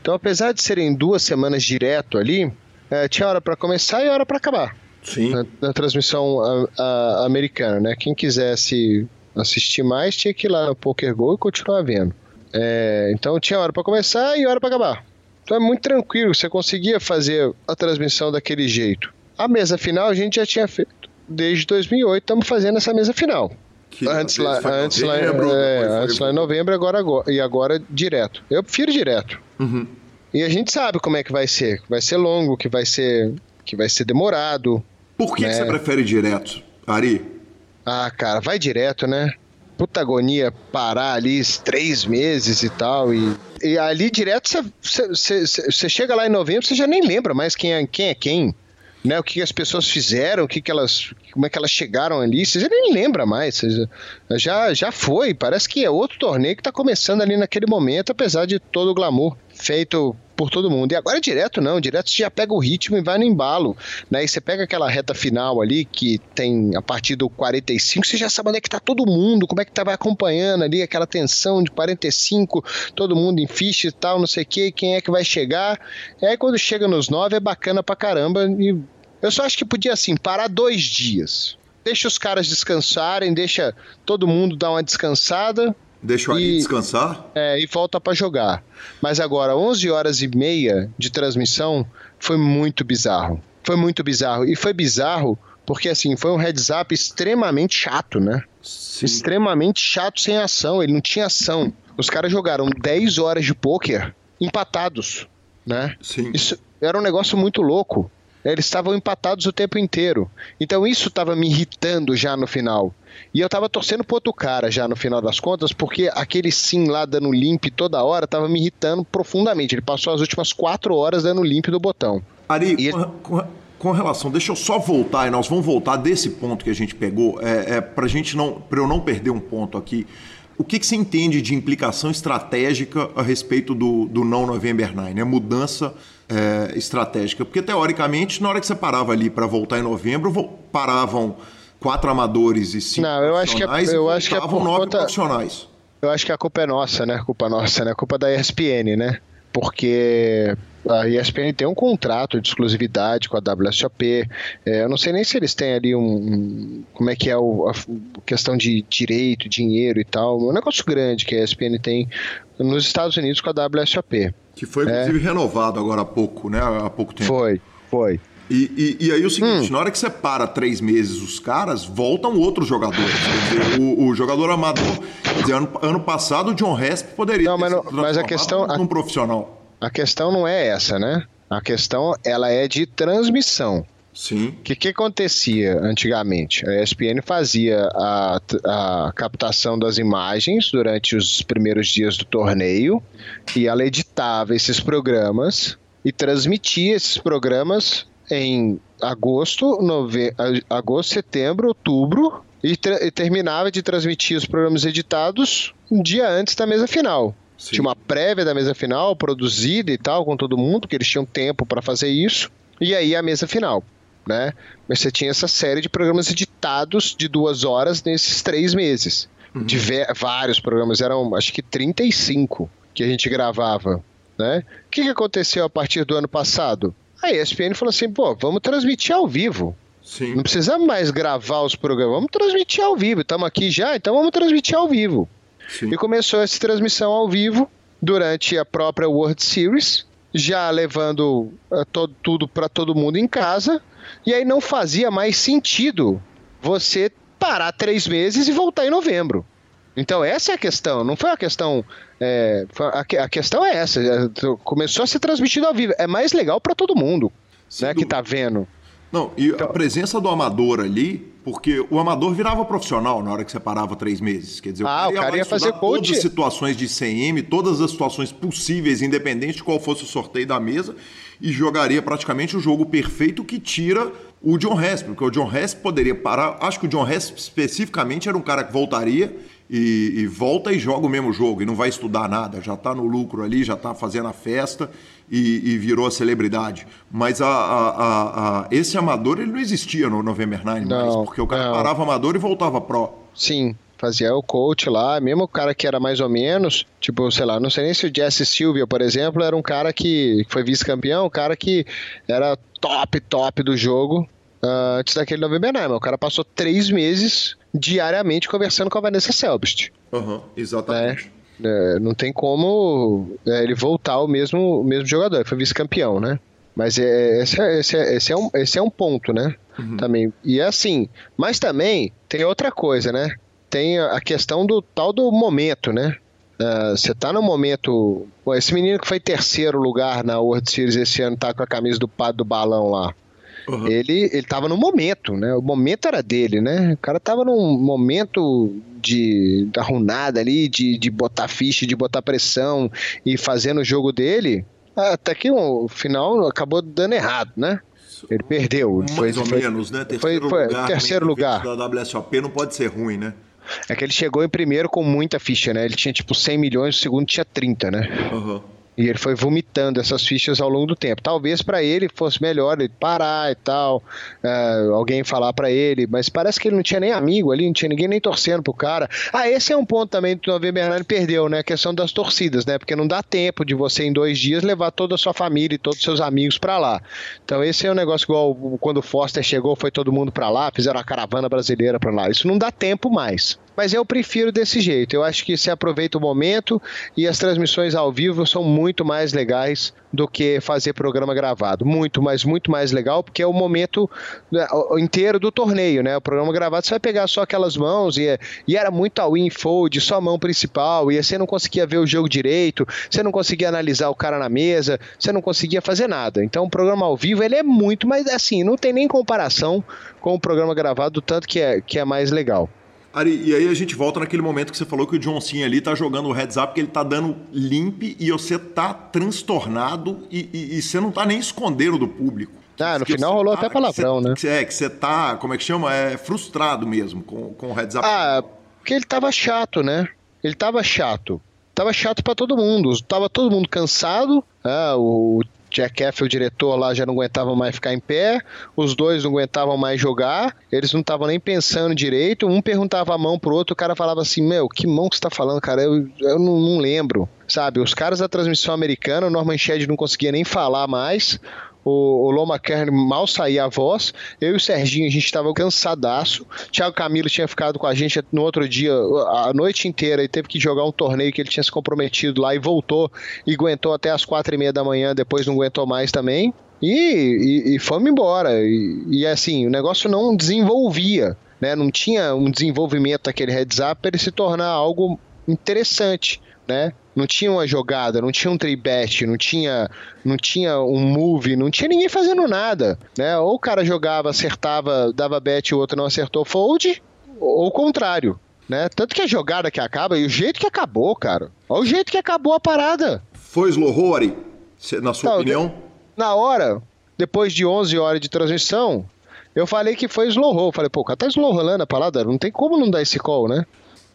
Então, apesar de serem duas semanas direto ali, é, tinha hora para começar e hora para acabar. Sim. Na, na transmissão a, a, americana, né? Quem quisesse assistir mais, tinha que ir lá no Poker Go e continuar vendo. É, então tinha hora para começar e hora para acabar. Então é muito tranquilo, você conseguia fazer a transmissão daquele jeito. A mesa final a gente já tinha feito desde 2008, estamos fazendo essa mesa final. antes lá, antes lá, novembro, é, antes lá em novembro agora, agora, e agora direto. Eu prefiro direto. Uhum. E a gente sabe como é que vai ser. Vai ser longo, que vai ser, que vai ser demorado. Por que, né? que você prefere direto, Ari? Ah, cara, vai direto, né? Puta agonia parar ali três meses e tal. E, e ali direto você chega lá em novembro, você já nem lembra mais quem é quem. É quem né, o que as pessoas fizeram, o que, que elas, como é que elas chegaram ali, você já nem lembra mais, já, já foi, parece que é outro torneio que está começando ali naquele momento, apesar de todo o glamour feito por todo mundo. E agora direto não, direto você já pega o ritmo e vai no embalo, né? E você pega aquela reta final ali que tem a partir do 45, você já sabe onde é que tá todo mundo, como é que tá vai acompanhando ali aquela tensão de 45, todo mundo em ficha e tal, não sei o que, quem é que vai chegar. E aí quando chega nos 9 é bacana pra caramba e eu só acho que podia assim parar dois dias. Deixa os caras descansarem, deixa todo mundo dar uma descansada, Deixa o Ari descansar? É, e volta para jogar. Mas agora, 11 horas e meia de transmissão foi muito bizarro. Foi muito bizarro. E foi bizarro porque, assim, foi um heads up extremamente chato, né? Sim. Extremamente chato sem ação. Ele não tinha ação. Os caras jogaram 10 horas de pôquer empatados, né? Sim. Isso era um negócio muito louco. Eles estavam empatados o tempo inteiro. Então isso estava me irritando já no final. E eu tava torcendo pro outro cara já no final das contas, porque aquele sim lá dando limp toda hora tava me irritando profundamente. Ele passou as últimas quatro horas dando limp do botão. Ari, e com, com, com, relação, deixa eu só voltar e nós vamos voltar desse ponto que a gente pegou, é, é pra gente não, pra eu não perder um ponto aqui. O que, que você entende de implicação estratégica a respeito do, do não November 9, né? Mudança é, estratégica. Porque, teoricamente, na hora que você parava ali para voltar em novembro, paravam quatro amadores e cinco Não, eu acho que é, eu acho que é por conta, profissionais. Eu acho que a culpa é nossa, né? A culpa nossa, né? A culpa da ESPN, né? Porque a ESPN tem um contrato de exclusividade com a WSOP. É, eu não sei nem se eles têm ali um. um como é que é o, a, a questão de direito, dinheiro e tal. Um negócio grande que a ESPN tem nos Estados Unidos com a WSOP. Que foi, inclusive, é. renovado agora há pouco, né? Há pouco tempo. Foi, foi. E, e, e, aí o seguinte, hum. na hora que você para três meses os caras, voltam outros jogadores. Quer dizer, o, o jogador amador. Quer dizer, ano, ano passado o John Resp poderia não, mas, não, mas a questão um profissional. A questão não é essa, né? A questão ela é de transmissão. Sim. O que, que acontecia antigamente? A ESPN fazia a, a captação das imagens durante os primeiros dias do torneio e ela editava esses programas e transmitia esses programas em agosto, nove... agosto, setembro, outubro e, e, terminava de transmitir os programas editados um dia antes da mesa final. Sim. Tinha uma prévia da mesa final produzida e tal com todo mundo, porque eles tinham tempo para fazer isso. E aí a mesa final, né? Mas você tinha essa série de programas editados de duas horas nesses três meses. Uhum. De vários programas, eram acho que 35 que a gente gravava, né? O que, que aconteceu a partir do ano passado? A ESPN falou assim, pô, vamos transmitir ao vivo. Sim. Não precisamos mais gravar os programas, vamos transmitir ao vivo. Estamos aqui já, então vamos transmitir ao vivo. Sim. E começou essa transmissão ao vivo durante a própria World Series, já levando uh, todo, tudo para todo mundo em casa. E aí não fazia mais sentido você parar três meses e voltar em novembro. Então essa é a questão, não foi a questão. É, a, a, questão é essa. É, começou a ser transmitido ao vivo. É mais legal para todo mundo, né, que tá vendo. Não, e então, a presença do amador ali, porque o amador virava profissional na hora que você parava três meses. Quer dizer, ah, o cara ia, o cara ia fazer coach. todas as situações de CM, todas as situações possíveis, independente de qual fosse o sorteio da mesa, e jogaria praticamente o jogo perfeito que tira o John Hess, porque o John Hess poderia parar. Acho que o John Hess especificamente era um cara que voltaria e, e, volta e joga o mesmo jogo e não vai estudar nada, já está no lucro ali, já está fazendo a festa e, e, virou a celebridade. Mas a, a, a, esse amador ele não existia no November Nine não, mais, porque o cara não. parava amador e voltava pro. Sim, fazia o coach lá, mesmo o cara que era mais ou menos, tipo, sei lá, não sei nem se o Jesse Silvia, por exemplo, era um cara que foi vice-campeão, um cara que era top, top do jogo, uh, antes daquele November Nine. O cara passou três meses diariamente conversando com a Vanessa Selbst. Uhum, exatamente. É, é, não tem como é, ele voltar ao mesmo, o mesmo jogador, ele foi vice-campeão, né? Mas é, esse, é, esse, é, esse, é um, esse é um ponto, né? Uhum. Também. E é assim, mas também tem outra coisa, né? tem a questão do tal do momento, né? Uh, você tá no momento. Pô, esse menino que foi terceiro lugar na World Series esse ano, tá com a camisa do padre do balão lá. Uhum. Ele, ele tava no momento, né? O momento era dele, né? O cara tava num momento de da runada ali, de, de botar ficha, de botar pressão e fazendo o jogo dele. Até que o final acabou dando errado, né? Ele perdeu. Mais foi, ou foi, menos, né? Terceiro foi, lugar. Terceiro lugar. Da WSOP não pode ser ruim, né? É que ele chegou em primeiro com muita ficha, né? Ele tinha tipo 100 milhões, o segundo tinha 30, né? Uhum. E ele foi vomitando essas fichas ao longo do tempo. Talvez para ele fosse melhor ele parar e tal, uh, alguém falar para ele, mas parece que ele não tinha nem amigo ali, não tinha ninguém nem torcendo pro cara. Ah, esse é um ponto também que o November Bernardo perdeu, né? A questão das torcidas, né? Porque não dá tempo de você em dois dias levar toda a sua família e todos os seus amigos para lá. Então esse é um negócio igual quando o Foster chegou, foi todo mundo para lá, fizeram a caravana brasileira para lá. Isso não dá tempo mais mas eu prefiro desse jeito. Eu acho que se aproveita o momento e as transmissões ao vivo são muito mais legais do que fazer programa gravado. Muito, mas muito mais legal, porque é o momento né, inteiro do torneio, né? O programa gravado você vai pegar só aquelas mãos e, e era muito all in fold, só a mão principal, e você não conseguia ver o jogo direito, você não conseguia analisar o cara na mesa, você não conseguia fazer nada. Então o programa ao vivo ele é muito mais assim, não tem nem comparação com o programa gravado, tanto que é, que é mais legal. Ari, e aí a gente volta naquele momento que você falou que o John Cena ali tá jogando o heads up, que ele tá dando limp e você tá transtornado e, e, e você não tá nem escondendo do público. Ah, no final rolou tá, até palavrão, né? Que é, que você tá, como é que chama? É frustrado mesmo com, com o heads up. Ah, porque ele tava chato, né? Ele tava chato. Tava chato para todo mundo. Tava todo mundo cansado. Ah, o Jack F, o diretor lá, já não aguentava mais ficar em pé, os dois não aguentavam mais jogar, eles não estavam nem pensando direito, um perguntava a mão pro outro, o cara falava assim, meu, que mão que você tá falando, cara? Eu, eu não, não lembro. Sabe, os caras da transmissão americana, o Norman Shed não conseguia nem falar mais, o, o Loma Kern mal saía a voz. Eu e o Serginho, a gente estava cansadaço. Thiago Camilo tinha ficado com a gente no outro dia, a noite inteira, e teve que jogar um torneio que ele tinha se comprometido lá e voltou e aguentou até as quatro e meia da manhã, depois não aguentou mais também. E, e, e fomos embora. E, e assim, o negócio não desenvolvia. Né? Não tinha um desenvolvimento daquele heads up para ele se tornar algo interessante. Né? não tinha uma jogada, não tinha um tribet, não tinha, não tinha um move, não tinha ninguém fazendo nada, né? Ou o cara jogava, acertava, dava bet e o outro não acertou fold, ou o contrário, né? Tanto que a jogada que acaba e o jeito que acabou, cara. Olha o jeito que acabou a parada. Foi slow Rory, na sua opinião? Na hora, depois de 11 horas de transmissão, eu falei que foi slow roll. Falei, pô, o cara tá slow rolando a parada, não tem como não dar esse call, né?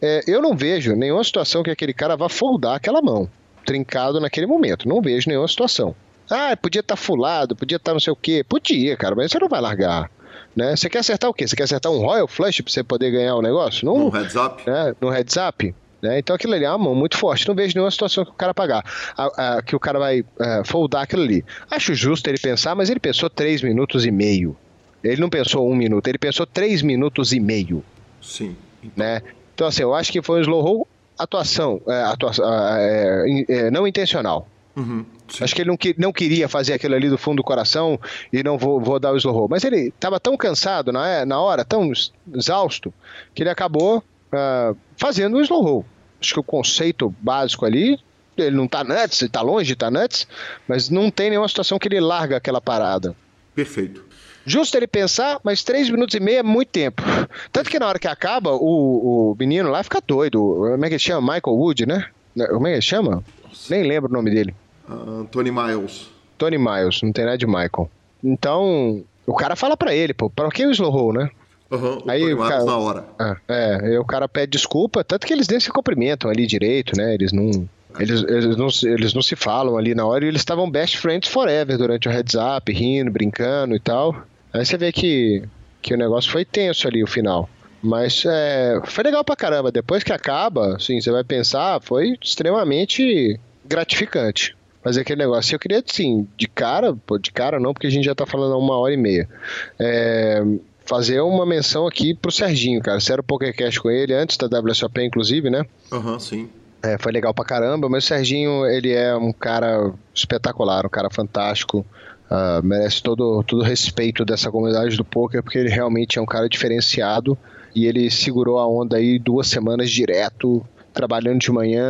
É, eu não vejo nenhuma situação que aquele cara vá foldar aquela mão, trincado naquele momento. Não vejo nenhuma situação. Ah, podia estar tá fulado, podia estar tá não sei o quê. Podia, cara, mas você não vai largar. Né? Você quer acertar o quê? Você quer acertar um Royal Flush pra você poder ganhar o negócio? No heads up. Né? No heads up. Né? Então aquilo ali é uma mão muito forte. Não vejo nenhuma situação que o cara pagar, a, a, que o cara vai a, é, foldar aquilo ali. Acho justo ele pensar, mas ele pensou 3 minutos e meio. Ele não pensou um minuto, ele pensou 3 minutos e meio. Sim. Então... Né? Então, assim, eu acho que foi um slow roll atuação, é, atuação é, é, não intencional. Uhum, acho que ele não, não, queria fazer aquilo ali do fundo do coração e não vou, vou dar o slow roll. Mas ele estava tão cansado na, é, na hora, tão exausto, que ele acabou uh, fazendo o slow roll. Acho que o conceito básico ali, ele não está nuts, ele está longe de estar tá nuts, mas não tem nenhuma situação que ele larga aquela parada. Perfeito. Justo ele pensar, mas três minutos e meio é muito tempo. Tanto que na hora que acaba, o, o menino lá fica doido. Como é que ele chama? Michael Wood, né? Como é que ele chama? Nem lembro o nome dele. Uh, Tony Miles. Tony Miles, não tem nada de Michael. Então, o cara fala para ele, pô, pra que o slow roll, né? Uhum, aí o cara, na hora. É, é, aí o cara pede desculpa, tanto que eles nem se cumprimentam ali direito, né? Eles não. Eles, eles, não, eles não se falam ali na hora e eles estavam best friends forever durante o heads up, rindo, brincando e tal. Aí você vê que, que o negócio foi tenso ali, o final. Mas é, foi legal pra caramba. Depois que acaba, assim, você vai pensar, foi extremamente gratificante fazer aquele negócio. Eu queria, assim, de cara, pô, de cara não, porque a gente já tá falando há uma hora e meia. É, fazer uma menção aqui pro Serginho, cara. Você era o PokerCast com ele antes da WSOP, inclusive, né? Aham, uhum, sim. É, foi legal pra caramba, mas o Serginho, ele é um cara espetacular, um cara fantástico. Uh, merece todo, todo o respeito dessa comunidade do poker, porque ele realmente é um cara diferenciado e ele segurou a onda aí duas semanas direto, trabalhando de manhã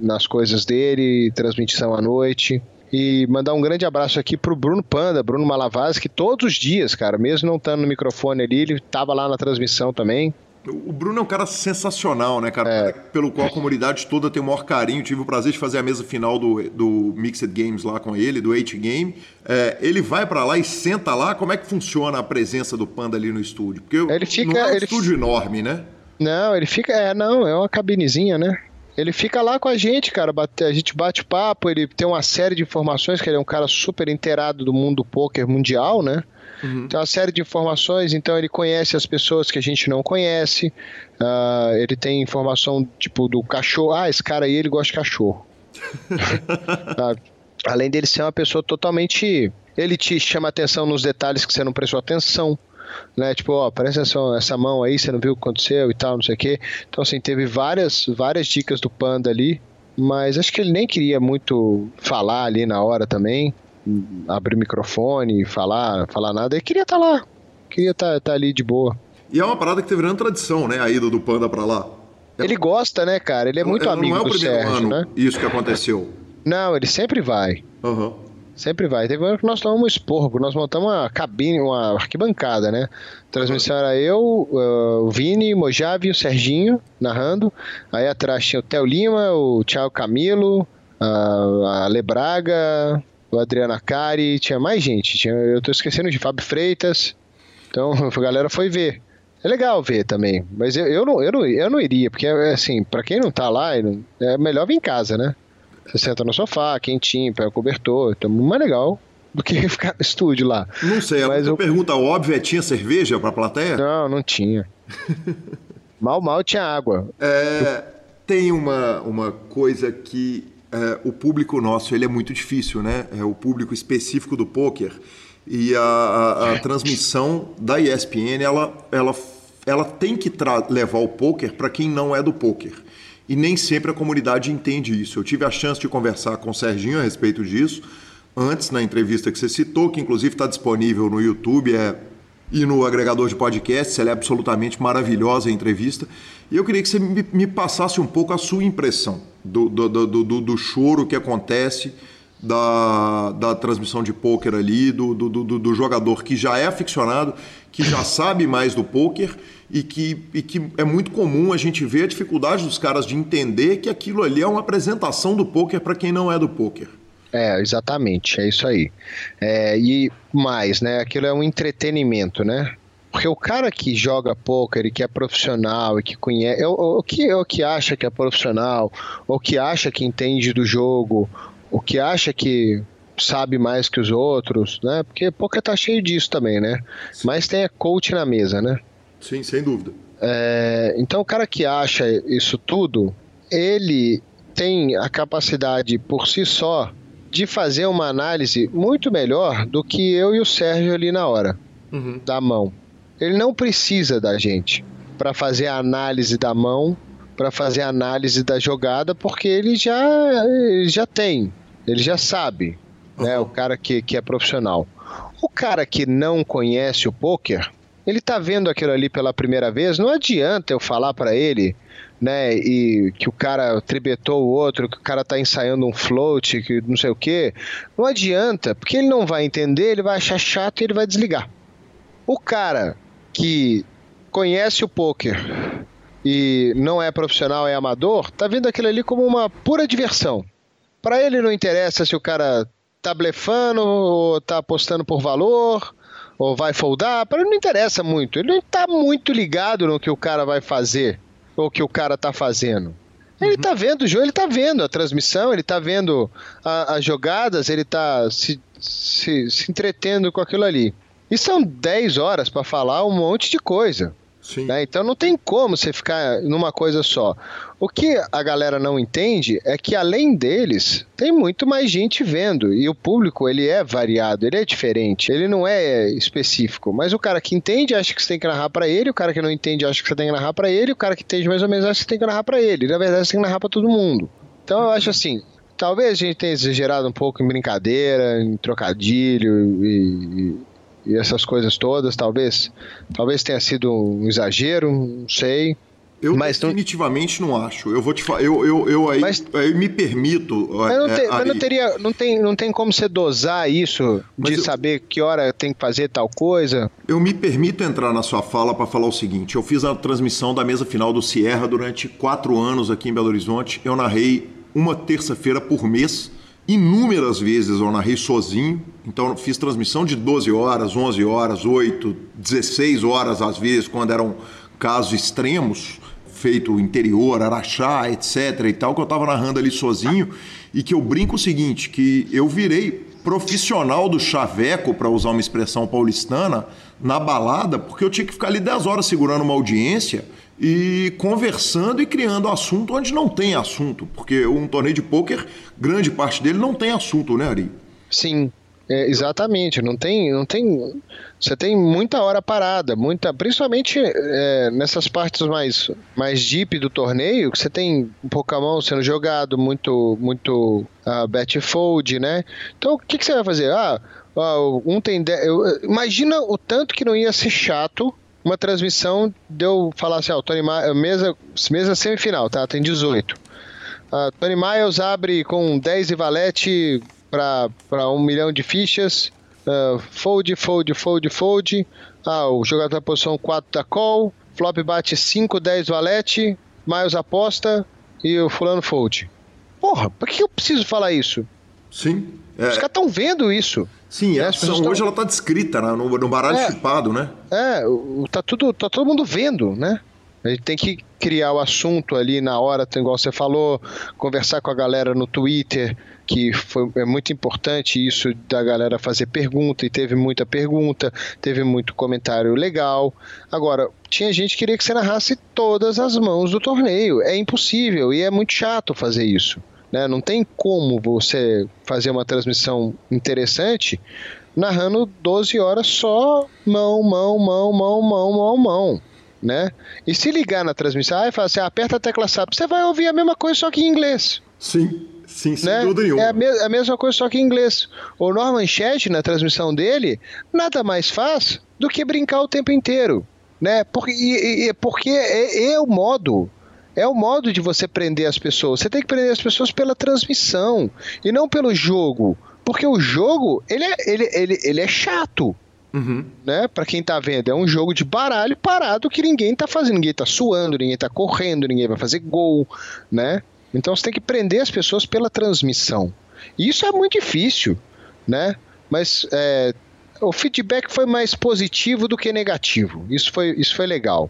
nas coisas dele, transmissão à noite. E mandar um grande abraço aqui pro Bruno Panda, Bruno Malavaz, que todos os dias, cara, mesmo não estando no microfone ali, ele tava lá na transmissão também. O Bruno é um cara sensacional, né, cara? É. Pelo qual a comunidade toda tem o maior carinho. Tive o prazer de fazer a mesa final do, do Mixed Games lá com ele, do H-Game. É, ele vai para lá e senta lá. Como é que funciona a presença do Panda ali no estúdio? Porque ele fica, não é um ele estúdio enorme, né? Não, ele fica. É, não, é uma cabinezinha, né? Ele fica lá com a gente, cara. A gente bate papo, ele tem uma série de informações, que ele é um cara super inteirado do mundo poker mundial, né? Uhum. Tem uma série de informações, então ele conhece as pessoas que a gente não conhece. Uh, ele tem informação tipo do cachorro. Ah, esse cara aí ele gosta de cachorro. uh, além dele ser uma pessoa totalmente. Ele te chama atenção nos detalhes que você não prestou atenção. Né, tipo, ó, presta atenção, essa mão aí, você não viu o que aconteceu e tal, não sei o quê. Então, assim, teve várias, várias dicas do Panda ali, mas acho que ele nem queria muito falar ali na hora também abrir o microfone, falar, falar nada. Ele queria estar tá lá, queria estar tá, tá ali de boa. E é uma parada que teve grande tradição, né? A ida do Panda pra lá. Ele gosta, né, cara? Ele é muito não, amigo não é o do primeiro Sérgio, ano né? Isso que aconteceu. Não, ele sempre vai. Uhum. Sempre vai. Teve um ano que nós tomamos um esporro, nós montamos uma cabine, uma arquibancada, né? A transmissão era eu, uh, o Vini, o Mojave e o Serginho narrando. Aí atrás tinha o Theo Lima, o Thiago Camilo, a Lebraga, o Adriano Acari, tinha mais gente. Tinha, eu tô esquecendo de Fábio Freitas. Então a galera foi ver. É legal ver também, mas eu, eu, não, eu, não, eu não iria, porque assim, para quem não tá lá, é melhor vir em casa, né? Você senta no sofá, quentinho, pega o cobertor, então mais legal do que ficar no estúdio lá. Não sei, a eu... pergunta óbvia é: tinha cerveja pra plateia? Não, não tinha. mal, mal tinha água. É, tem uma, uma coisa que é, o público nosso ele é muito difícil, né? É o público específico do poker e a, a, a transmissão da ESPN ela, ela, ela tem que levar o poker para quem não é do poker. E nem sempre a comunidade entende isso. Eu tive a chance de conversar com o Serginho a respeito disso antes na entrevista que você citou, que inclusive está disponível no YouTube, é e no agregador de podcasts. Ela é absolutamente maravilhosa a entrevista. E eu queria que você me, me passasse um pouco a sua impressão do, do, do, do, do choro que acontece da, da transmissão de pôquer ali, do, do, do, do, jogador que já é aficionado, que já sabe mais do pôquer e que, e que é muito comum a gente ver a dificuldade dos caras de entender que aquilo ali é uma apresentação do pôquer para quem não é do pôquer. É, exatamente, é isso aí. É, e mais, né? Aquilo é um entretenimento, né? Porque o cara que joga poker e que é profissional e que conhece, o, o, que, o que acha que é profissional, ou que acha que entende do jogo, o que acha que sabe mais que os outros, né? Porque poker tá cheio disso também, né? Sim. Mas tem a coach na mesa, né? Sim, sem dúvida. É, então o cara que acha isso tudo, ele tem a capacidade por si só de fazer uma análise muito melhor do que eu e o Sérgio ali na hora, uhum. da mão. Ele não precisa da gente para fazer a análise da mão, para fazer a análise da jogada, porque ele já, ele já tem, ele já sabe, uhum. né? O cara que, que é profissional. O cara que não conhece o poker, ele tá vendo aquilo ali pela primeira vez, não adianta eu falar para ele né, e que o cara tribetou o outro, que o cara tá ensaiando um float, que não sei o que, não adianta, porque ele não vai entender, ele vai achar chato e ele vai desligar. O cara que conhece o poker e não é profissional, é amador, tá vendo aquilo ali como uma pura diversão. Para ele não interessa se o cara tá blefando ou tá apostando por valor ou vai foldar, para ele não interessa muito. Ele não tá muito ligado no que o cara vai fazer o que o cara tá fazendo. Ele uhum. tá vendo o jogo, ele tá vendo a transmissão, ele tá vendo a, as jogadas, ele tá se, se, se entretendo com aquilo ali. E são 10 horas para falar um monte de coisa. Né? Então não tem como você ficar numa coisa só. O que a galera não entende é que além deles, tem muito mais gente vendo e o público ele é variado, ele é diferente, ele não é específico. Mas o cara que entende acha que você tem que narrar para ele, o cara que não entende acha que você tem que narrar para ele, o cara que entende mais ou menos acha que você tem que narrar para ele. Na verdade você tem que narrar para todo mundo. Então eu acho assim, talvez a gente tenha exagerado um pouco em brincadeira, em trocadilho e, e essas coisas todas, talvez, talvez tenha sido um exagero, não sei. Eu mas definitivamente não... não... acho. Eu vou te falar. Eu, eu, eu aí, mas, aí me permito. Mas, não, é, mas não, teria, não, tem, não tem como você dosar isso de eu, saber que hora tem que fazer tal coisa? Eu me permito entrar na sua fala para falar o seguinte: eu fiz a transmissão da mesa final do Sierra durante quatro anos aqui em Belo Horizonte. Eu narrei uma terça-feira por mês. Inúmeras vezes eu narrei sozinho, então fiz transmissão de 12 horas, 11 horas, 8, 16 horas às vezes, quando eram casos extremos feito interior, Araxá, etc. e tal, que eu estava narrando ali sozinho e que eu brinco o seguinte, que eu virei profissional do chaveco, para usar uma expressão paulistana, na balada, porque eu tinha que ficar ali 10 horas segurando uma audiência e conversando e criando assunto onde não tem assunto, porque um torneio de pôquer, grande parte dele não tem assunto, né, Ari? Sim, é, exatamente. Não tem, não tem você tem muita hora parada, muita, principalmente é, nessas partes mais, mais deep do torneio, que você tem um Pokémon sendo jogado, muito, muito uh, bet fold, né? Então o que, que você vai fazer? Ah, uh, um tem. De... Eu, imagina o tanto que não ia ser chato uma transmissão de eu falar assim, ó, Tony Ma mesa, mesa semifinal, tá? Tem 18. Uh, Tony Miles abre com 10 e valete para um milhão de fichas Uh, fold, fold, fold, fold. Ah, o jogador da posição 4 da call. Flop bate 5, 10 valete. Miles aposta. E o fulano fold. Porra, por que eu preciso falar isso? Sim. É... Os caras estão vendo isso. Sim, é, a ação tão... hoje ela tá descrita né? no, no baralho é, chipado, né? É, tá, tudo, tá todo mundo vendo, né? A gente tem que criar o assunto ali na hora, igual você falou, conversar com a galera no Twitter, que foi, é muito importante isso da galera fazer pergunta, e teve muita pergunta, teve muito comentário legal. Agora, tinha gente que queria que você narrasse todas as mãos do torneio. É impossível e é muito chato fazer isso. Né? Não tem como você fazer uma transmissão interessante narrando 12 horas só mão, mão, mão, mão, mão, mão, mão né? E se ligar na transmissão e falar assim, aperta a tecla SAP, você vai ouvir a mesma coisa só que em inglês. Sim, sim, sem né? dúvida nenhuma. É a, me a, mesma coisa só que em inglês. O Norman Chat, na transmissão dele, nada mais faz do que brincar o tempo inteiro, né? Porque, e, e, porque é, é o modo é o modo de você prender as pessoas. Você tem que prender as pessoas pela transmissão e não pelo jogo. Porque o jogo, ele é, ele, ele, ele é chato. Uhum. Né? Para quem tá vendo, é um jogo de baralho parado que ninguém tá fazendo, ninguém tá suando, ninguém tá correndo, ninguém vai fazer gol, né? Então você tem que prender as pessoas pela transmissão. E isso é muito difícil, né? Mas é, o feedback foi mais positivo do que negativo. Isso foi, isso foi legal.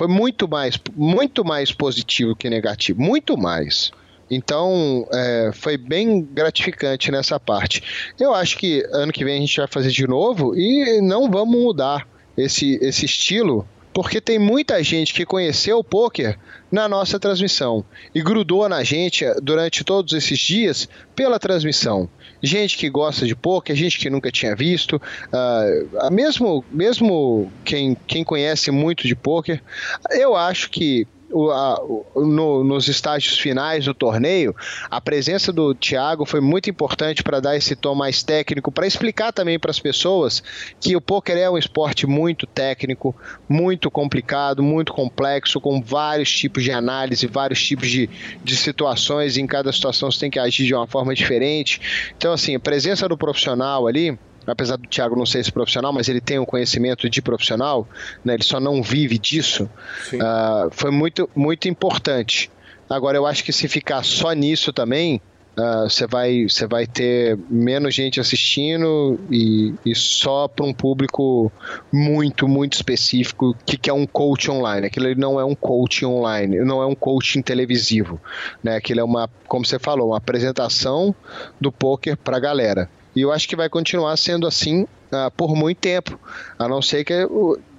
Foi muito mais, muito mais positivo que negativo, muito mais. Então, é, foi bem gratificante nessa parte. Eu acho que ano que vem a gente vai fazer de novo e não vamos mudar esse, esse estilo, porque tem muita gente que conheceu o poker na nossa transmissão e grudou na gente durante todos esses dias pela transmissão. Gente que gosta de poker, gente que nunca tinha visto, uh, mesmo, mesmo quem, quem conhece muito de poker, eu acho que o, a, no, nos estágios finais do torneio, a presença do Thiago foi muito importante para dar esse tom mais técnico, para explicar também para as pessoas que o poker é um esporte muito técnico, muito complicado, muito complexo, com vários tipos de análise, vários tipos de, de situações, em cada situação você tem que agir de uma forma diferente. Então, assim, a presença do profissional ali apesar do Thiago não ser esse profissional, mas ele tem um conhecimento de profissional, né, ele só não vive disso, uh, foi muito, muito importante. Agora, eu acho que se ficar só nisso também, ah, você uh, vai, vai ter menos gente assistindo e, e só para um público muito, muito específico que, que é um coach online. Aquilo não é um coaching online, não é um coaching televisivo. Né? Aquilo é uma, como você falou, uma apresentação do poker para a galera. E eu acho que vai continuar sendo assim uh, por muito tempo, a não ser que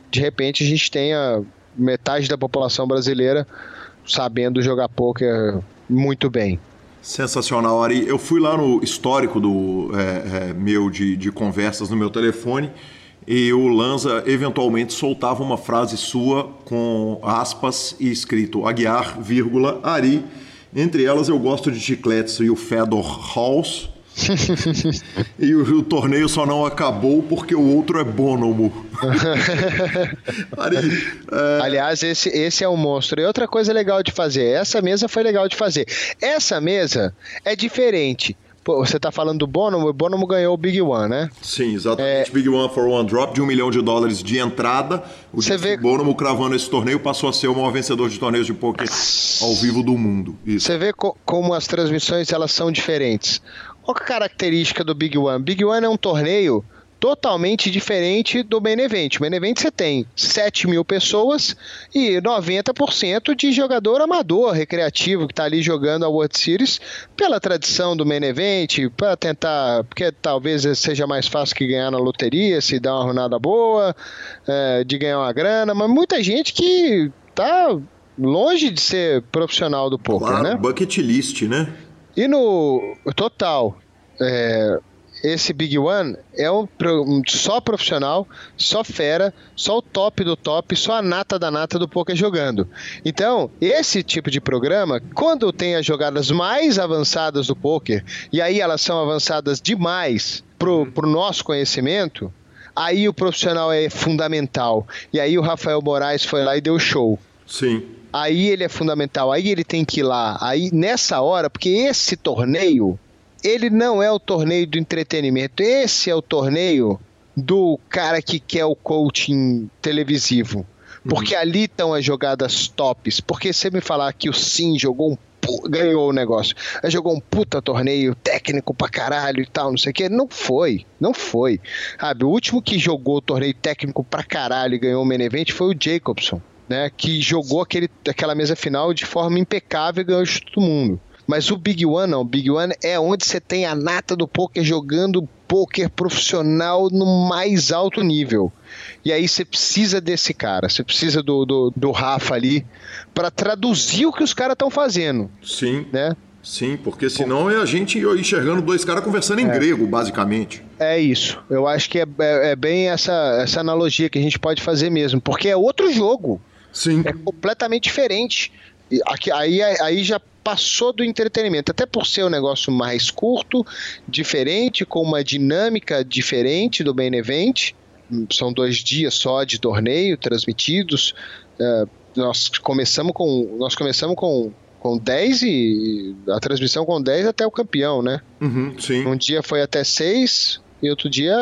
de repente a gente tenha metade da população brasileira sabendo jogar poker muito bem. Sensacional, Ari. Eu fui lá no histórico do é, é, meu de, de conversas no meu telefone e o Lanza eventualmente soltava uma frase sua com aspas e escrito Aguiar, vírgula, Ari. Entre elas eu gosto de chicletes e o Fedor Halls e o, o, torneio só não acabou porque o outro é Bonomo. Ari, é... Aliás, esse, esse é um monstro. E outra coisa legal de fazer, essa mesa foi legal de fazer. Essa mesa é diferente. Pô, você tá falando do Bonomo, o Bonomo ganhou o Big One, né? Sim, exatamente. É... Big One for One Drop de um milhão de dólares de entrada. O você vê... Bonomo cravando esse torneio passou a ser o maior vencedor de torneios de poker ao vivo do mundo. Isso. Você vê co como as transmissões elas são diferentes. Qual é a característica do Big One? Big One é um torneio totalmente diferente do Main Event. O Main Event você tem 7 mil pessoas e 90% de jogador amador, recreativo, que está ali jogando a World Series pela tradição do Main Event, para tentar, porque talvez seja mais fácil que ganhar na loteria, se dá uma runada boa, é, de ganhar uma grana, mas muita gente que tá longe de ser profissional do poker, claro, né? bucket list, né? E no total, é, esse Big One é um, só profissional, só fera, só o top do top, só a nata da nata do poker jogando. Então, esse tipo de programa, quando tem as jogadas mais avançadas do poker, e aí elas são avançadas demais pro, pro nosso conhecimento, aí o profissional é fundamental. E aí o Rafael Moraes foi lá e deu show. Sim aí ele é fundamental, aí ele tem que ir lá, aí nessa hora, porque esse torneio, ele não é o torneio do entretenimento, esse é o torneio do cara que quer o coaching televisivo. Porque uhum. ali estão as jogadas tops. Porque você me falar que o Sim jogou um ganhou o negócio. Jogou um puta torneio técnico pra caralho e tal, não sei o que. Não foi, não foi. Sabe, o último que jogou o torneio técnico pra caralho e ganhou o main event foi o Jacobson né, que jogou aquele, aquela mesa final de forma impecável e ganhou de todo mundo. Mas o Big One não, o Big One é onde você tem a nata do poker jogando poker profissional no mais alto nível. E aí você precisa desse cara, você precisa do, do, do Rafa ali para traduzir o que os caras estão fazendo. Sim. Né? Sim, porque senão é a gente enxergando dois caras conversando em é. grego, basicamente. É isso. Eu acho que é, é, é, bem essa, essa analogia que a gente pode fazer mesmo, porque é outro jogo. Sim. É completamente diferente. Aqui, aí, aí já passou do entretenimento, até por ser um negócio mais curto, diferente, com uma dinâmica diferente do main event. São dois dias só de torneio transmitidos. Uh, nós começamos com nós começamos com com 10 e a transmissão com 10 até o campeão, né? Uhum. Um dia foi até 6 e outro dia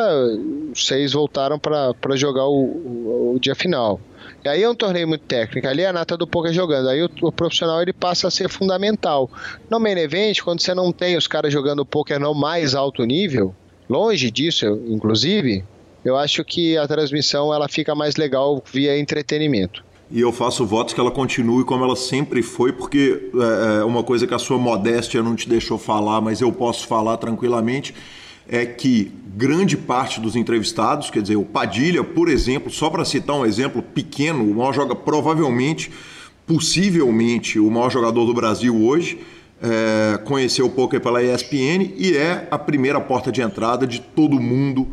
os 6 voltaram para jogar o, o, o dia final. E aí é um torneio muito técnico, ali é a nata do poker jogando. Aí o, o, profissional ele passa a ser fundamental. No main event, quando você não tem os caras jogando poker no mais alto nível, longe disso, inclusive, eu acho que a transmissão ela fica mais legal via entretenimento. E eu faço votos que ela continue como ela sempre foi, porque é, é uma coisa que a sua modéstia não te deixou falar, mas eu posso falar tranquilamente é que grande parte dos entrevistados, quer dizer, o Padilha, por exemplo, só para citar um exemplo pequeno, o maior joga provavelmente, possivelmente, o maior jogador do Brasil hoje, é, conheceu o poker pela ESPN e é a primeira porta de entrada de todo mundo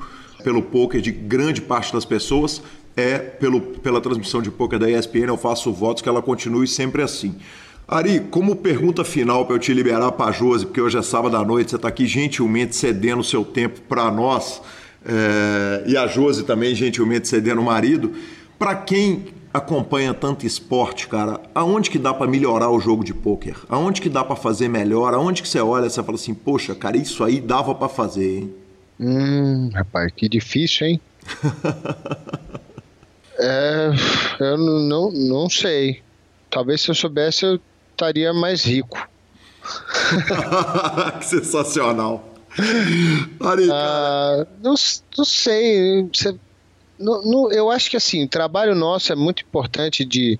pelo poker, de grande parte das pessoas, é pelo, pela transmissão de poker da ESPN. Eu faço votos que ela continue sempre assim. Ari, como pergunta final para eu te liberar para a Josi, porque hoje é sábado à noite, você está aqui gentilmente cedendo o seu tempo para nós, é, e a Josi também gentilmente cedendo o marido. Para quem acompanha tanto esporte, cara, aonde que dá para melhorar o jogo de pôquer? Aonde que dá para fazer melhor? Aonde que você olha e você fala assim, poxa, cara, isso aí dava para fazer, hein? Hum, rapaz, que difícil, hein? é, eu não, não sei. Talvez se eu soubesse eu estaria mais rico. que sensacional. ah, não, não sei. Você, não, não, eu acho que assim, o trabalho nosso é muito importante de,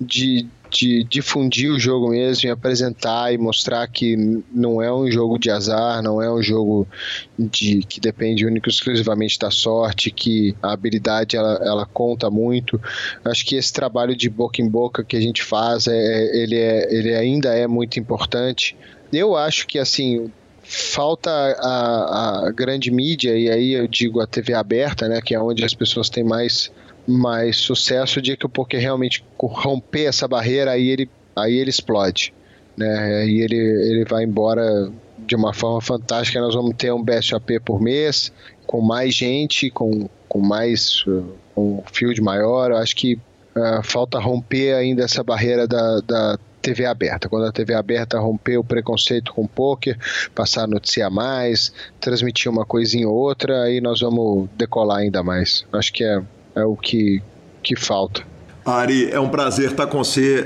de de difundir o jogo mesmo apresentar e mostrar que não é um jogo de azar, não é um jogo de que depende único exclusivamente da sorte, que a habilidade ela, ela conta muito. Acho que esse trabalho de boca em boca que a gente faz, é, é ele, é, ele ainda é muito importante. Eu acho que assim falta a, a grande mídia e aí eu digo a TV aberta, né, que é onde as pessoas têm mais mais sucesso o dia que o poker realmente romper essa barreira, aí ele, aí ele explode. Né? Aí ele, ele vai embora de uma forma fantástica. Nós vamos ter um BSOP por mês, com mais gente, com, com mais um field maior. Eu acho que uh, falta romper ainda essa barreira da, da TV aberta. Quando a TV aberta romper o preconceito com o poker, passar a noticiar mais, transmitir uma coisinha ou outra, aí nós vamos decolar ainda mais. Acho que é, é o que, que falta. Ari, é um prazer estar com você,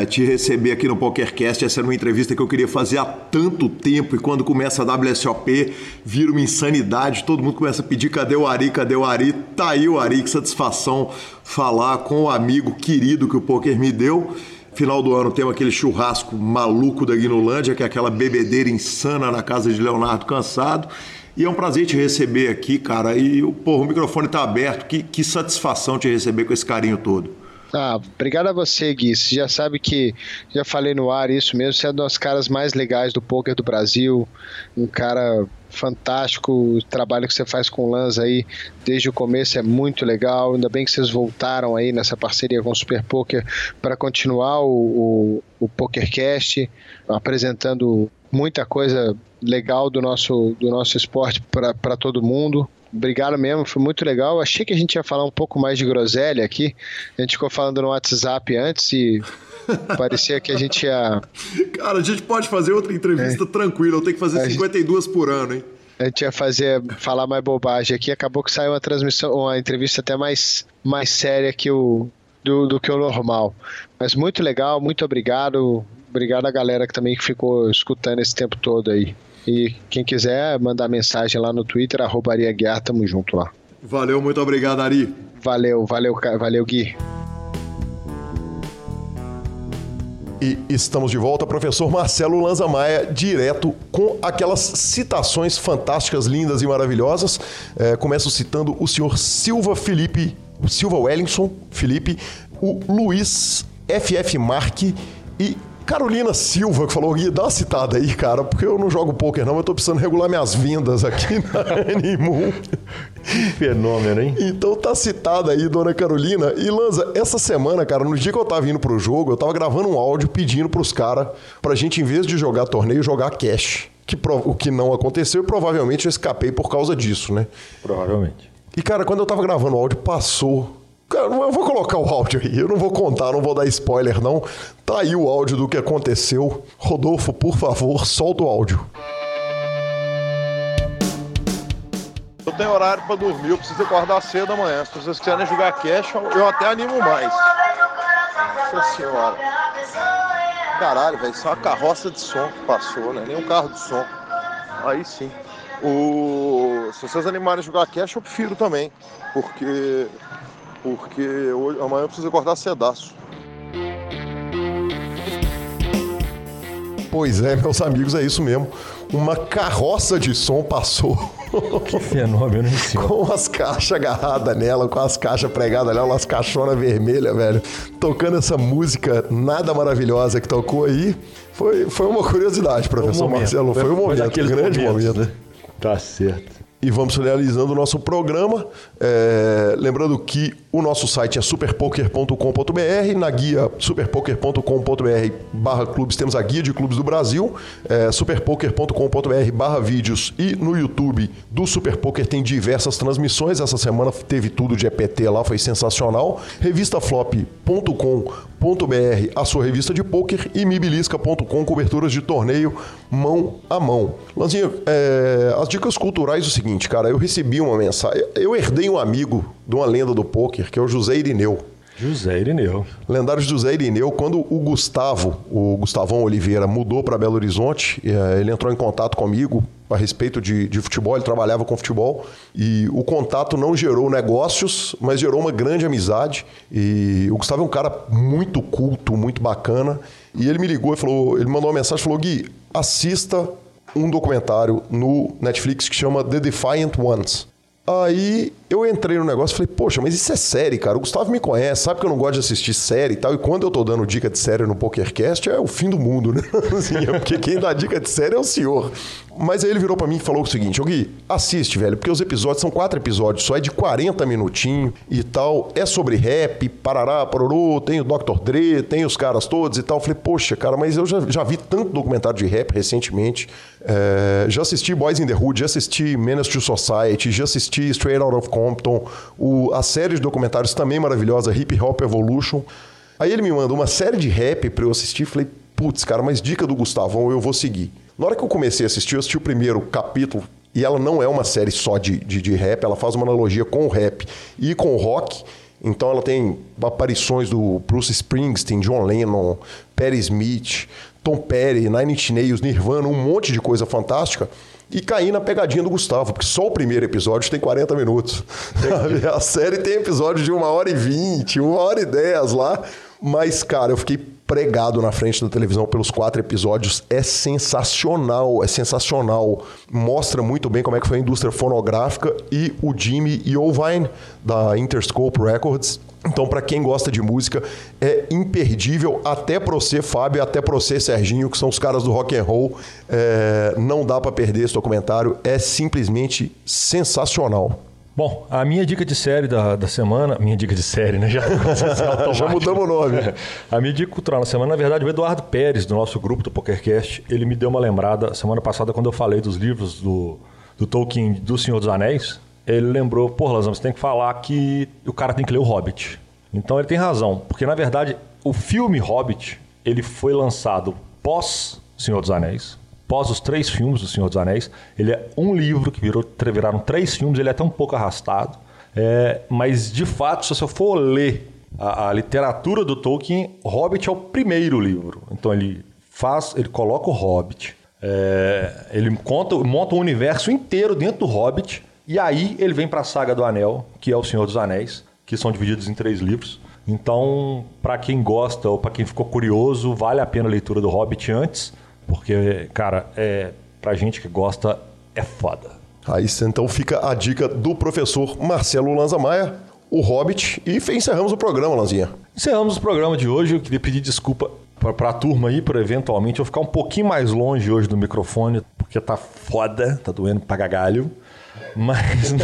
é, te receber aqui no PokerCast. Essa era uma entrevista que eu queria fazer há tanto tempo e quando começa a WSOP, vira uma insanidade. Todo mundo começa a pedir: cadê o Ari? Cadê o Ari? Tá aí o Ari, que satisfação falar com o amigo querido que o poker me deu. Final do ano temos aquele churrasco maluco da Guinolândia, que é aquela bebedeira insana na casa de Leonardo Cansado. E é um prazer te receber aqui, cara. E porra, o microfone está aberto. Que, que satisfação te receber com esse carinho todo. Ah, obrigado a você, Gui. Você já sabe que já falei no ar isso mesmo. Você é um dos caras mais legais do poker do Brasil. Um cara fantástico. O trabalho que você faz com o Lanza aí desde o começo é muito legal. Ainda bem que vocês voltaram aí nessa parceria com o Super Poker para continuar o, o, o PokerCast, apresentando muita coisa legal do nosso, do nosso esporte para todo mundo. Obrigado mesmo, foi muito legal. Achei que a gente ia falar um pouco mais de groselha aqui. A gente ficou falando no WhatsApp antes e parecia que a gente ia. Cara, a gente pode fazer outra entrevista é. tranquila. Eu tenho que fazer a 52 gente... por ano, hein? A gente ia fazer, falar mais bobagem aqui. Acabou que saiu uma transmissão, uma entrevista até mais, mais séria que o, do, do que o normal. Mas muito legal, muito obrigado. Obrigado a galera que também ficou escutando esse tempo todo aí. E quem quiser mandar mensagem lá no Twitter, arroba Ari Aguiar, tamo junto lá. Valeu, muito obrigado, Ari. Valeu, valeu, valeu, Gui. E estamos de volta, professor Marcelo Lanza Maia, direto com aquelas citações fantásticas, lindas e maravilhosas. É, começo citando o senhor Silva Felipe, Silva Wellington Felipe, o Luiz FF Marque e Carolina Silva, que falou, Gui, dá uma citada aí, cara, porque eu não jogo poker não, eu tô precisando regular minhas vendas aqui na Animu. Fenômeno, hein? Então tá citada aí, dona Carolina. E Lanza, essa semana, cara, no dia que eu tava indo pro jogo, eu tava gravando um áudio pedindo pros caras pra gente, em vez de jogar torneio, jogar cash. Que, o que não aconteceu e provavelmente eu escapei por causa disso, né? Provavelmente. E, cara, quando eu tava gravando o áudio, passou Cara, eu vou colocar o áudio aí, eu não vou contar, não vou dar spoiler não. Tá aí o áudio do que aconteceu. Rodolfo, por favor, solta o áudio. Eu tenho horário para dormir, eu preciso acordar cedo amanhã. Se vocês quiserem jogar cash, eu até animo mais. Nossa senhora. Caralho, velho, isso é uma carroça de som que passou, né? Nem um carro de som. Aí sim. O... Se vocês animarem a jogar cash, eu prefiro também. Porque porque hoje, amanhã eu preciso acordar cedaço. Pois é, meus amigos, é isso mesmo. Uma carroça de som passou. Que fenômeno, hein, senhor? Com as caixas agarradas nela, com as caixas pregadas nela, umas caixonas vermelhas, velho. Tocando essa música nada maravilhosa que tocou aí. Foi, foi uma curiosidade, professor um Marcelo. Foi um momento, um grande momentos, momento. Né? Tá certo. E vamos finalizando o nosso programa. É, lembrando que o nosso site é superpoker.com.br. Na guia superpoker.com.br barra clubes temos a guia de clubes do Brasil. É, superpoker.com.br barra vídeos. E no YouTube do Superpoker tem diversas transmissões. Essa semana teve tudo de EPT lá, foi sensacional. Revistaflop.com .br, a sua revista de poker, e mibilisca.com, coberturas de torneio mão a mão. Lanzinho, é, as dicas culturais é o seguinte, cara, eu recebi uma mensagem, eu herdei um amigo de uma lenda do poker, que é o José Irineu. José Irineu. Lendário José Irineu, quando o Gustavo, o Gustavão Oliveira, mudou para Belo Horizonte, é, ele entrou em contato comigo a respeito de, de, futebol, ele trabalhava com futebol e o contato não gerou negócios, mas gerou uma grande amizade. E o Gustavo é um cara muito culto, muito bacana. E ele me ligou e falou, ele mandou uma mensagem, falou Gui, assista um documentário no Netflix que chama The Defiant Ones. Aí eu entrei no negócio e falei, poxa, mas isso é série, cara. O Gustavo me conhece, sabe que eu não gosto de assistir série e tal. E quando eu tô dando dica de série no PokerCast, é o fim do mundo, né? Assim, é porque quem dá dica de série é o senhor. Mas aí ele virou para mim e falou o seguinte: Gui, assiste, velho, porque os episódios são quatro episódios, só é de 40 minutinhos e tal. É sobre rap, parará, pororô, tem o Dr. Dre, tem os caras todos e tal. Eu falei, poxa, cara, mas eu já, já vi tanto documentário de rap recentemente. É, já assisti Boys in the Hood, já assisti Menace to Society, já assisti Straight Out of Compton, o, a série de documentários também maravilhosa, Hip Hop Evolution. Aí ele me mandou uma série de rap para eu assistir, falei, putz, cara, mas dica do Gustavão eu vou seguir. Na hora que eu comecei a assistir, eu assisti o primeiro capítulo, e ela não é uma série só de, de, de rap, ela faz uma analogia com o rap e com o rock. Então ela tem aparições do Bruce Springsteen, John Lennon, Perry Smith, Tom Petty, Nine Inch Nails, Nirvana, um monte de coisa fantástica. E caí na pegadinha do Gustavo, porque só o primeiro episódio tem 40 minutos. a série tem episódio de uma hora e vinte, uma hora e dez lá. Mas, cara, eu fiquei pregado na frente da televisão pelos quatro episódios. É sensacional, é sensacional. Mostra muito bem como é que foi a indústria fonográfica e o Jimmy Iovine, da Interscope Records. Então, para quem gosta de música, é imperdível até para você, Fábio, até para você, Serginho, que são os caras do rock and roll. É, não dá para perder esse documentário. É simplesmente sensacional. Bom, a minha dica de série da, da semana. Minha dica de série, né? Já, Já mudamos o nome. a minha dica cultural na semana, na verdade, o Eduardo Pérez, do nosso grupo do PokerCast, ele me deu uma lembrada semana passada quando eu falei dos livros do, do Tolkien do Senhor dos Anéis. Ele lembrou, pô, Lazão, você tem que falar que o cara tem que ler o Hobbit. Então ele tem razão, porque na verdade o filme Hobbit ele foi lançado pós Senhor dos Anéis pós os três filmes do Senhor dos Anéis. Ele é um livro que virou, viraram três filmes, ele é até um pouco arrastado. É, mas, de fato, se você for ler a, a, literatura do Tolkien, Hobbit é o primeiro livro. Então ele faz, ele coloca o Hobbit, é, ele conta, monta um universo inteiro dentro do Hobbit, e aí ele vem para a saga do Anel, que é o Senhor dos Anéis, que são divididos em três livros. Então, para quem gosta ou para quem ficou curioso, vale a pena a leitura do Hobbit antes. Porque, cara, é, pra gente que gosta, é foda. Aí então fica a dica do professor Marcelo Lanza Maia, o Hobbit, e encerramos o programa, Lanzinha. Encerramos o programa de hoje. Eu queria pedir desculpa para a turma aí, por eventualmente eu ficar um pouquinho mais longe hoje do microfone, porque tá foda, tá doendo pra gagalho. Mas.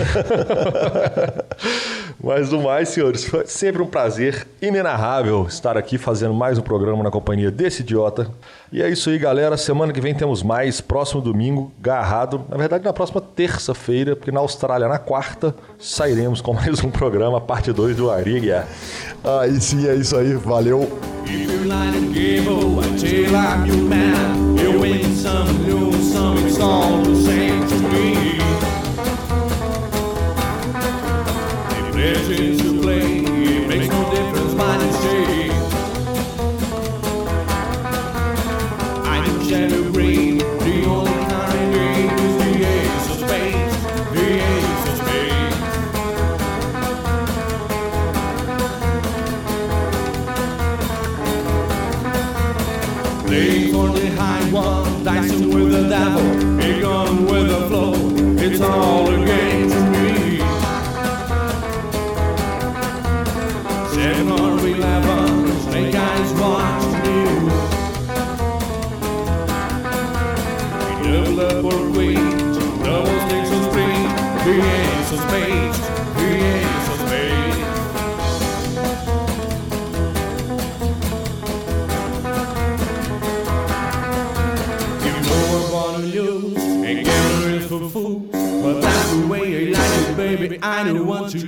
Mas do mais, senhores, foi sempre um prazer inenarrável estar aqui fazendo mais um programa na companhia desse idiota. E é isso aí, galera. Semana que vem temos mais. Próximo domingo, garrado. Na verdade, na próxima terça-feira, porque na Austrália, na quarta, sairemos com mais um programa, parte 2 do Ari Guiar. Aí sim, é isso aí. Valeu. Legends to play, it makes no difference mine and stay. I am shadow green, the only kind game is the ace of spades, the ace of spades. Playing for the high one, dicing with the devil, a gun with the flow, it's all I don't want to